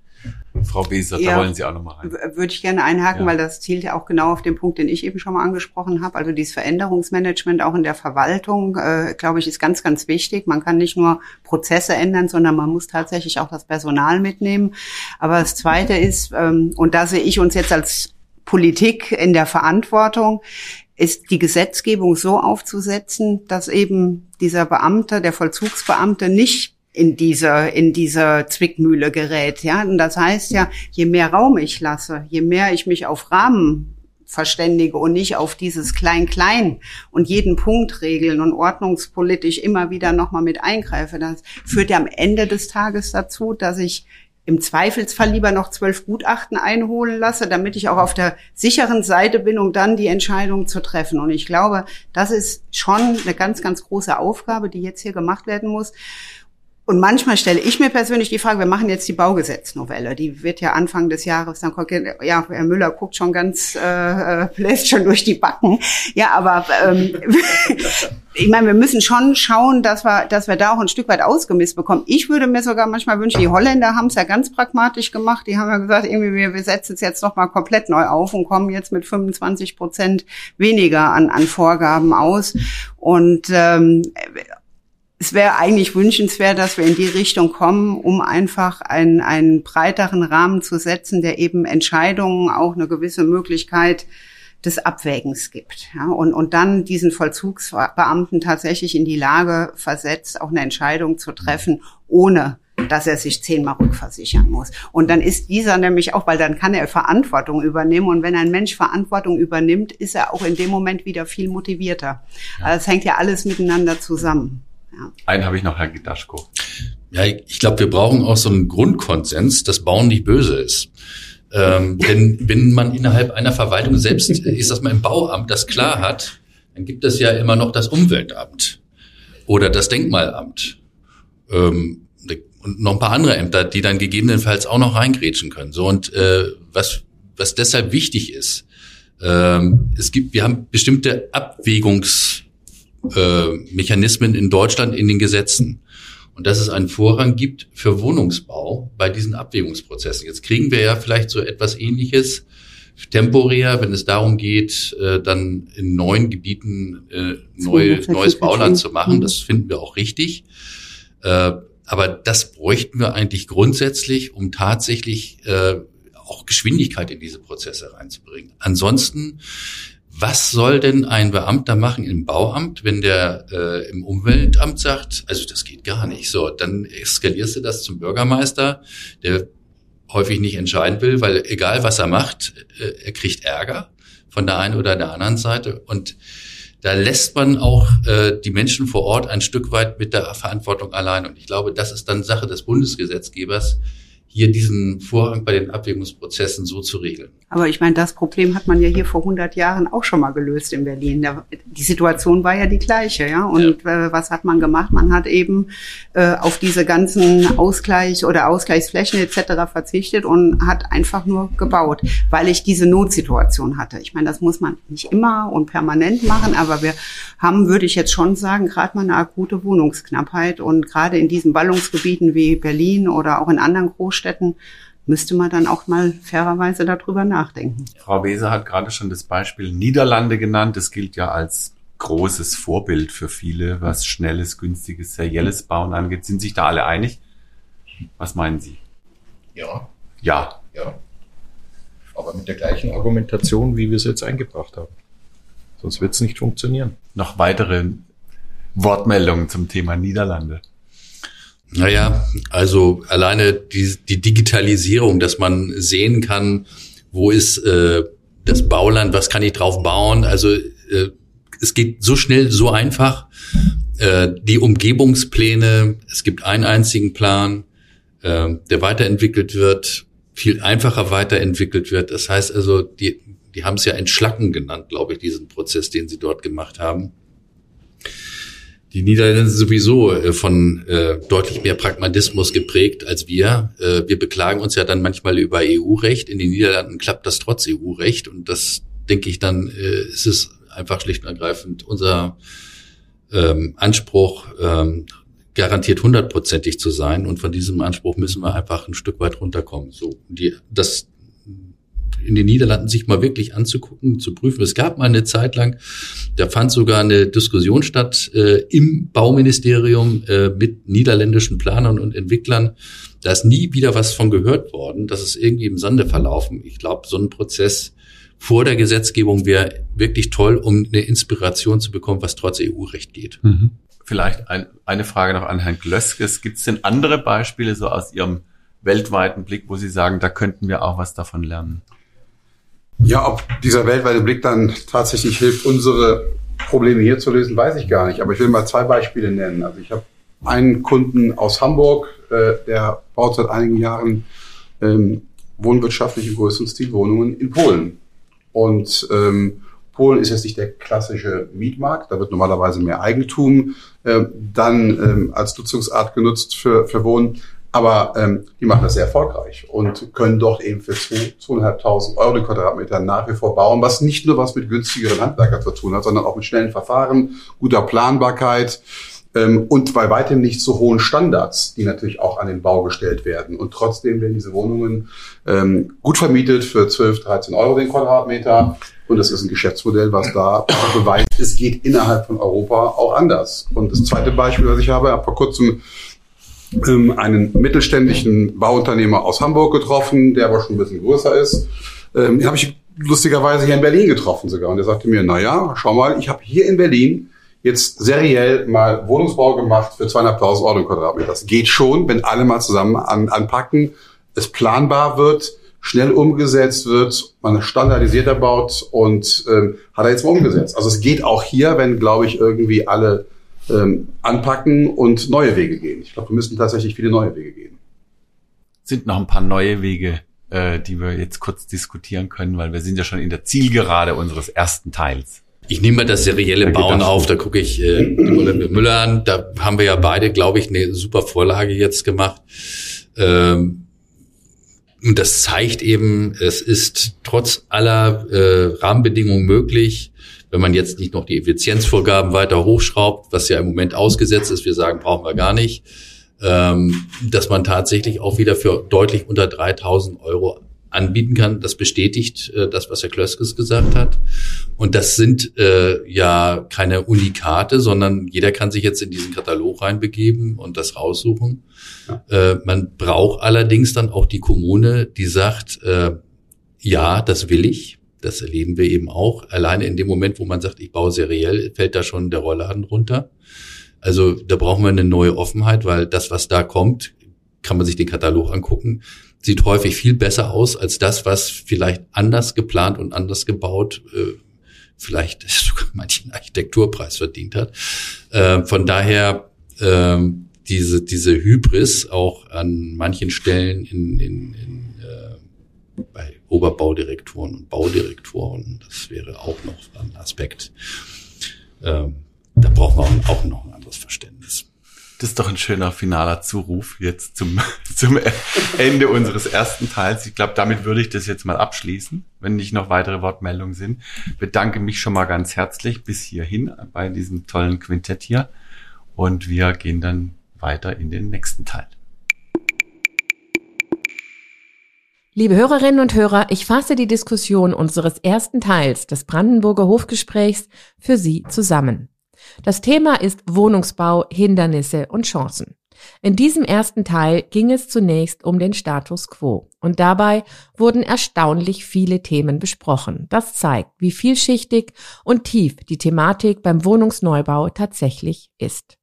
Frau Beser, Ja. da wollen Sie auch noch mal rein. Würde ich gerne einhaken, Ja. weil das zielt ja auch genau auf den Punkt, den ich eben schon mal angesprochen habe. Also dieses Veränderungsmanagement auch in der Verwaltung, äh, glaube ich, ist ganz, ganz wichtig. Man kann nicht nur Prozesse ändern, sondern man muss tatsächlich auch das Personal mitnehmen. Aber das Zweite ist, ähm, und da sehe ich uns jetzt als Politik in der Verantwortung, ist die Gesetzgebung so aufzusetzen, dass eben dieser Beamte, der Vollzugsbeamte nicht in diese, in diese Zwickmühle gerät, ja. Und das heißt ja, je mehr Raum ich lasse, je mehr ich mich auf Rahmen verständige und nicht auf dieses Klein-Klein und jeden Punkt regeln und ordnungspolitisch immer wieder nochmal mit eingreife, das führt ja am Ende des Tages dazu, dass ich im Zweifelsfall lieber noch zwölf Gutachten einholen lasse, damit ich auch auf der sicheren Seite bin, um dann die Entscheidung zu treffen. Und ich glaube, das ist schon eine ganz, ganz große Aufgabe, die jetzt hier gemacht werden muss. Und manchmal stelle ich mir persönlich die Frage, wir machen jetzt die Baugesetznovelle, die wird ja Anfang des Jahres, dann guckt, ja, Herr Müller guckt schon ganz, äh, bläst schon durch die Backen. Ja, aber ähm, ich meine, wir müssen schon schauen, dass wir, dass wir da auch ein Stück weit ausgemisst bekommen. Ich würde mir sogar manchmal wünschen, die Holländer haben es ja ganz pragmatisch gemacht. Die haben ja gesagt, irgendwie wir, wir setzen es jetzt noch mal komplett neu auf und kommen jetzt mit 25 Prozent weniger an, an Vorgaben aus. Und ähm, es wäre eigentlich wünschenswert, dass wir in die Richtung kommen, um einfach einen, einen breiteren Rahmen zu setzen, der eben Entscheidungen auch eine gewisse Möglichkeit des Abwägens gibt. Ja, und, und dann diesen Vollzugsbeamten tatsächlich in die Lage versetzt, auch eine Entscheidung zu treffen, ohne dass er sich zehnmal rückversichern muss. Und dann ist dieser nämlich auch, weil dann kann er Verantwortung übernehmen. Und wenn ein Mensch Verantwortung übernimmt, ist er auch in dem Moment wieder viel motivierter. Ja. Also es hängt ja alles miteinander zusammen. Ja. Einen habe ich noch, Herr Gidaschko. Ja, ich glaube, wir brauchen auch so einen Grundkonsens, dass Bauen nicht böse ist. Ähm, denn wenn man innerhalb einer Verwaltung selbst, ist das mal im Bauamt, das klar hat, dann gibt es ja immer noch das Umweltamt oder das Denkmalamt ähm, und noch ein paar andere Ämter, die dann gegebenenfalls auch noch reingrätschen können. So und äh, was was deshalb wichtig ist, ähm, es gibt, wir haben bestimmte Abwägungs äh, Mechanismen in Deutschland in den Gesetzen. Und dass es einen Vorrang gibt für Wohnungsbau bei diesen Abwägungsprozessen. Jetzt kriegen wir ja vielleicht so etwas Ähnliches temporär, wenn es darum geht, äh, dann in neuen Gebieten äh, neu, neues Bauland zu machen. Das finden wir auch richtig. Äh, aber das bräuchten wir eigentlich grundsätzlich, um tatsächlich äh, auch Geschwindigkeit in diese Prozesse reinzubringen. Ansonsten was soll denn ein Beamter machen im Bauamt, wenn der äh, im Umweltamt sagt, also das geht gar nicht. So, dann eskalierst du das zum Bürgermeister, der häufig nicht entscheiden will, weil egal was er macht, äh, er kriegt Ärger von der einen oder der anderen Seite. Und da lässt man auch äh, die Menschen vor Ort ein Stück weit mit der Verantwortung allein. Und ich glaube, das ist dann Sache des Bundesgesetzgebers, hier diesen Vorrang bei den Abwägungsprozessen so zu regeln. Aber ich meine, das Problem hat man ja hier vor 100 Jahren auch schon mal gelöst in Berlin. Die Situation war ja die gleiche, ja. Und ja. Äh, was hat man gemacht? Man hat eben äh, auf diese ganzen Ausgleich oder Ausgleichsflächen etc. verzichtet und hat einfach nur gebaut, weil ich diese Notsituation hatte. Ich meine, das muss man nicht immer und permanent machen, aber wir haben, würde ich jetzt schon sagen, gerade mal eine akute Wohnungsknappheit und gerade in diesen Ballungsgebieten wie Berlin oder auch in anderen Großstädten müsste man dann auch mal fairerweise darüber nachdenken. Frau Beser hat gerade schon das Beispiel Niederlande genannt. Das gilt ja als großes Vorbild für viele, was schnelles, günstiges, serielles Bauen angeht. Sind sich da alle einig? Was meinen Sie? Ja. Ja. Ja. Aber mit der gleichen Argumentation, wie wir es jetzt eingebracht haben. Sonst wird es nicht funktionieren. Noch weitere Wortmeldungen zum Thema Niederlande. Naja, also alleine die, die Digitalisierung, dass man sehen kann, wo ist äh, das Bauland, was kann ich drauf bauen. Also äh, es geht so schnell, so einfach. Äh, die Umgebungspläne, es gibt einen einzigen Plan, äh, der weiterentwickelt wird, viel einfacher weiterentwickelt wird. Das heißt also, die, die haben es ja Entschlacken genannt, glaube ich, diesen Prozess, den sie dort gemacht haben. Die Niederländer sind sowieso äh, von äh, deutlich mehr Pragmatismus geprägt als wir. Äh, wir beklagen uns ja dann manchmal über EU-Recht. In den Niederlanden klappt das trotz EU-Recht. Und das, denke ich, dann äh, ist es einfach schlicht und ergreifend unser ähm, Anspruch, ähm, garantiert hundertprozentig zu sein. Und von diesem Anspruch müssen wir einfach ein Stück weit runterkommen. So, die, das, in den Niederlanden sich mal wirklich anzugucken, zu prüfen. Es gab mal eine Zeit lang, da fand sogar eine Diskussion statt äh, im Bauministerium äh, mit niederländischen Planern und Entwicklern. Da ist nie wieder was von gehört worden. Das ist irgendwie im Sande verlaufen. Ich glaube, so ein Prozess vor der Gesetzgebung wäre wirklich toll, um eine Inspiration zu bekommen, was trotz EU-Recht geht. Mhm. Vielleicht ein, eine Frage noch an Herrn Glöskes. Gibt es denn andere Beispiele so aus Ihrem weltweiten Blick, wo Sie sagen, da könnten wir auch was davon lernen? Ja, ob dieser weltweite Blick dann tatsächlich hilft, unsere Probleme hier zu lösen, weiß ich gar nicht. Aber ich will mal zwei Beispiele nennen. Also ich habe einen Kunden aus Hamburg, äh, der baut seit einigen Jahren ähm, wohnwirtschaftlich im größten Stil Wohnungen in Polen. Und ähm, Polen ist jetzt nicht der klassische Mietmarkt, da wird normalerweise mehr Eigentum äh, dann ähm, als Nutzungsart genutzt für, für Wohnen. Aber ähm, die machen das sehr erfolgreich und können dort eben für 2.500 Euro den Quadratmeter nach wie vor bauen, was nicht nur was mit günstigeren Handwerkern zu tun hat, sondern auch mit schnellen Verfahren, guter Planbarkeit ähm, und bei weitem nicht so hohen Standards, die natürlich auch an den Bau gestellt werden. Und trotzdem werden diese Wohnungen ähm, gut vermietet für 12, 13 Euro den Quadratmeter. Und das ist ein Geschäftsmodell, was da beweist, es geht innerhalb von Europa auch anders. Und das zweite Beispiel, was ich habe, habe vor kurzem ähm, einen mittelständischen Bauunternehmer aus Hamburg getroffen, der aber schon ein bisschen größer ist. Ähm, den habe ich lustigerweise hier in Berlin getroffen sogar. Und der sagte mir, na ja, schau mal, ich habe hier in Berlin jetzt seriell mal Wohnungsbau gemacht für zweieinhalbtausend Euro im Quadratmeter. Das geht schon, wenn alle mal zusammen an, anpacken, es planbar wird, schnell umgesetzt wird, man standardisierter baut und ähm, hat er jetzt mal umgesetzt. Also es geht auch hier, wenn, glaube ich, irgendwie alle ähm, anpacken und neue Wege gehen. Ich glaube, wir müssen tatsächlich viele neue Wege gehen. Sind noch ein paar neue Wege, äh, die wir jetzt kurz diskutieren können, weil wir sind ja schon in der Zielgerade unseres ersten Teils. Ich nehme mal das serielle Da geht Bauen das auf, da gucke ich äh, Müller an. Da haben wir ja beide, glaube ich, eine super Vorlage jetzt gemacht. Ähm, und das zeigt eben, es ist trotz aller äh, Rahmenbedingungen möglich, wenn man jetzt nicht noch die Effizienzvorgaben weiter hochschraubt, was ja im Moment ausgesetzt ist, wir sagen, brauchen wir gar nicht, ähm, dass man tatsächlich auch wieder für deutlich unter 3000 Euro anbieten kann. Das bestätigt äh, das, was Herr Klöskes gesagt hat. Und das sind äh, ja keine Unikate, sondern jeder kann sich jetzt in diesen Katalog reinbegeben und das raussuchen. Äh, man braucht allerdings dann auch die Kommune, die sagt, äh, ja, das will ich. Das erleben wir eben auch. Alleine in dem Moment, wo man sagt, ich baue seriell, fällt da schon der Rollladen runter. Also da brauchen wir eine neue Offenheit, weil das, was da kommt, kann man sich den Katalog angucken, sieht häufig viel besser aus als das, was vielleicht anders geplant und anders gebaut, äh, vielleicht sogar manchen Architekturpreis verdient hat. Äh, von daher ähm, diese diese Hybris auch an manchen Stellen in, in, in äh, bei Oberbaudirektoren und Baudirektoren, das wäre auch noch ein Aspekt. Ähm, da brauchen wir auch noch ein anderes Verständnis. Das ist doch ein schöner finaler Zuruf jetzt zum, zum Ende unseres ersten Teils. Ich glaube, damit würde ich das jetzt mal abschließen, wenn nicht noch weitere Wortmeldungen sind. Bedanke mich schon mal ganz herzlich bis hierhin bei diesem tollen Quintett hier. Und wir gehen dann weiter in den nächsten Teil. Liebe Hörerinnen und Hörer, ich fasse die Diskussion unseres ersten Teils des Brandenburger Hofgesprächs für Sie zusammen. Das Thema ist Wohnungsbau, Hindernisse und Chancen. In diesem ersten Teil ging es zunächst um den Status quo und dabei wurden erstaunlich viele Themen besprochen. Das zeigt, wie vielschichtig und tief die Thematik beim Wohnungsneubau tatsächlich ist.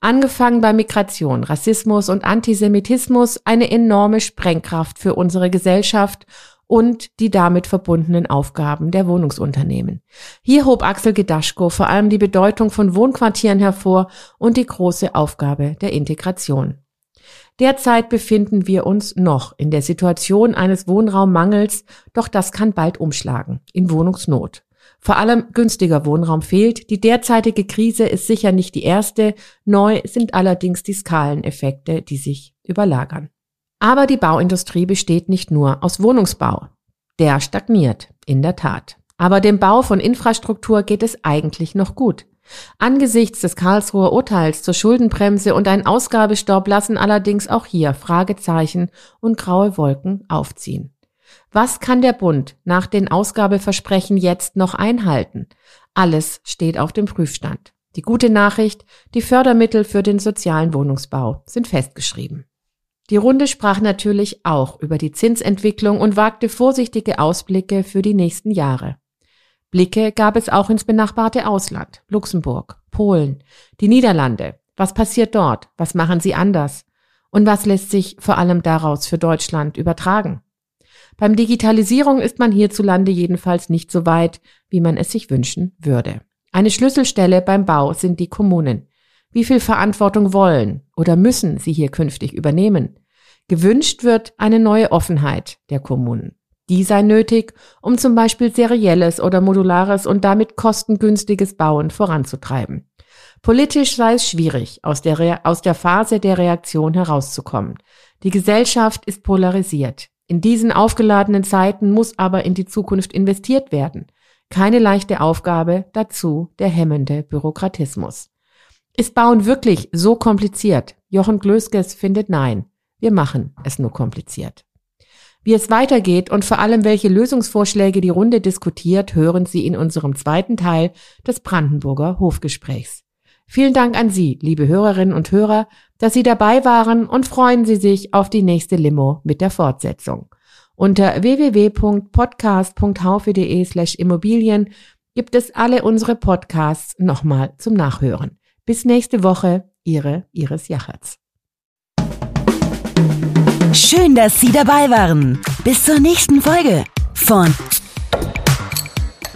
Angefangen bei Migration, Rassismus und Antisemitismus eine enorme Sprengkraft für unsere Gesellschaft und die damit verbundenen Aufgaben der Wohnungsunternehmen. Hier hob Axel Gedaschko vor allem die Bedeutung von Wohnquartieren hervor und die große Aufgabe der Integration. Derzeit befinden wir uns noch in der Situation eines Wohnraummangels, doch das kann bald umschlagen in Wohnungsnot. Vor allem günstiger Wohnraum fehlt. Die derzeitige Krise ist sicher nicht die erste. Neu sind allerdings die Skaleneffekte, die sich überlagern. Aber die Bauindustrie besteht nicht nur aus Wohnungsbau. Der stagniert, in der Tat. Aber dem Bau von Infrastruktur geht es eigentlich noch gut. Angesichts des Karlsruher Urteils zur Schuldenbremse und ein Ausgabestopp lassen allerdings auch hier Fragezeichen und graue Wolken aufziehen. Was kann der Bund nach den Ausgabeversprechen jetzt noch einhalten? Alles steht auf dem Prüfstand. Die gute Nachricht, die Fördermittel für den sozialen Wohnungsbau sind festgeschrieben. Die Runde sprach natürlich auch über die Zinsentwicklung und wagte vorsichtige Ausblicke für die nächsten Jahre. Blicke gab es auch ins benachbarte Ausland, Luxemburg, Polen, die Niederlande. Was passiert dort? Was machen sie anders? Und was lässt sich vor allem daraus für Deutschland übertragen? Beim Digitalisierung ist man hierzulande jedenfalls nicht so weit, wie man es sich wünschen würde. Eine Schlüsselstelle beim Bau sind die Kommunen. Wie viel Verantwortung wollen oder müssen sie hier künftig übernehmen? Gewünscht wird eine neue Offenheit der Kommunen. Die sei nötig, um zum Beispiel serielles oder modulares und damit kostengünstiges Bauen voranzutreiben. Politisch sei es schwierig, aus der, aus der Phase der Reaktion herauszukommen. Die Gesellschaft ist polarisiert. In diesen aufgeladenen Zeiten muss aber in die Zukunft investiert werden. Keine leichte Aufgabe, dazu der hemmende Bürokratismus. Ist Bauen wirklich so kompliziert? Jochen Glöskes findet nein. Wir machen es nur kompliziert. Wie es weitergeht und vor allem welche Lösungsvorschläge die Runde diskutiert, hören Sie in unserem zweiten Teil des Brandenburger Hofgesprächs. Vielen Dank an Sie, liebe Hörerinnen und Hörer, dass Sie dabei waren und freuen Sie sich auf die nächste Limo mit der Fortsetzung. Unter www.podcast.haufe.de slash Immobilien gibt es alle unsere Podcasts nochmal zum Nachhören. Bis nächste Woche, Ihre Iris Jachertz. Schön, dass Sie dabei waren. Bis zur nächsten Folge von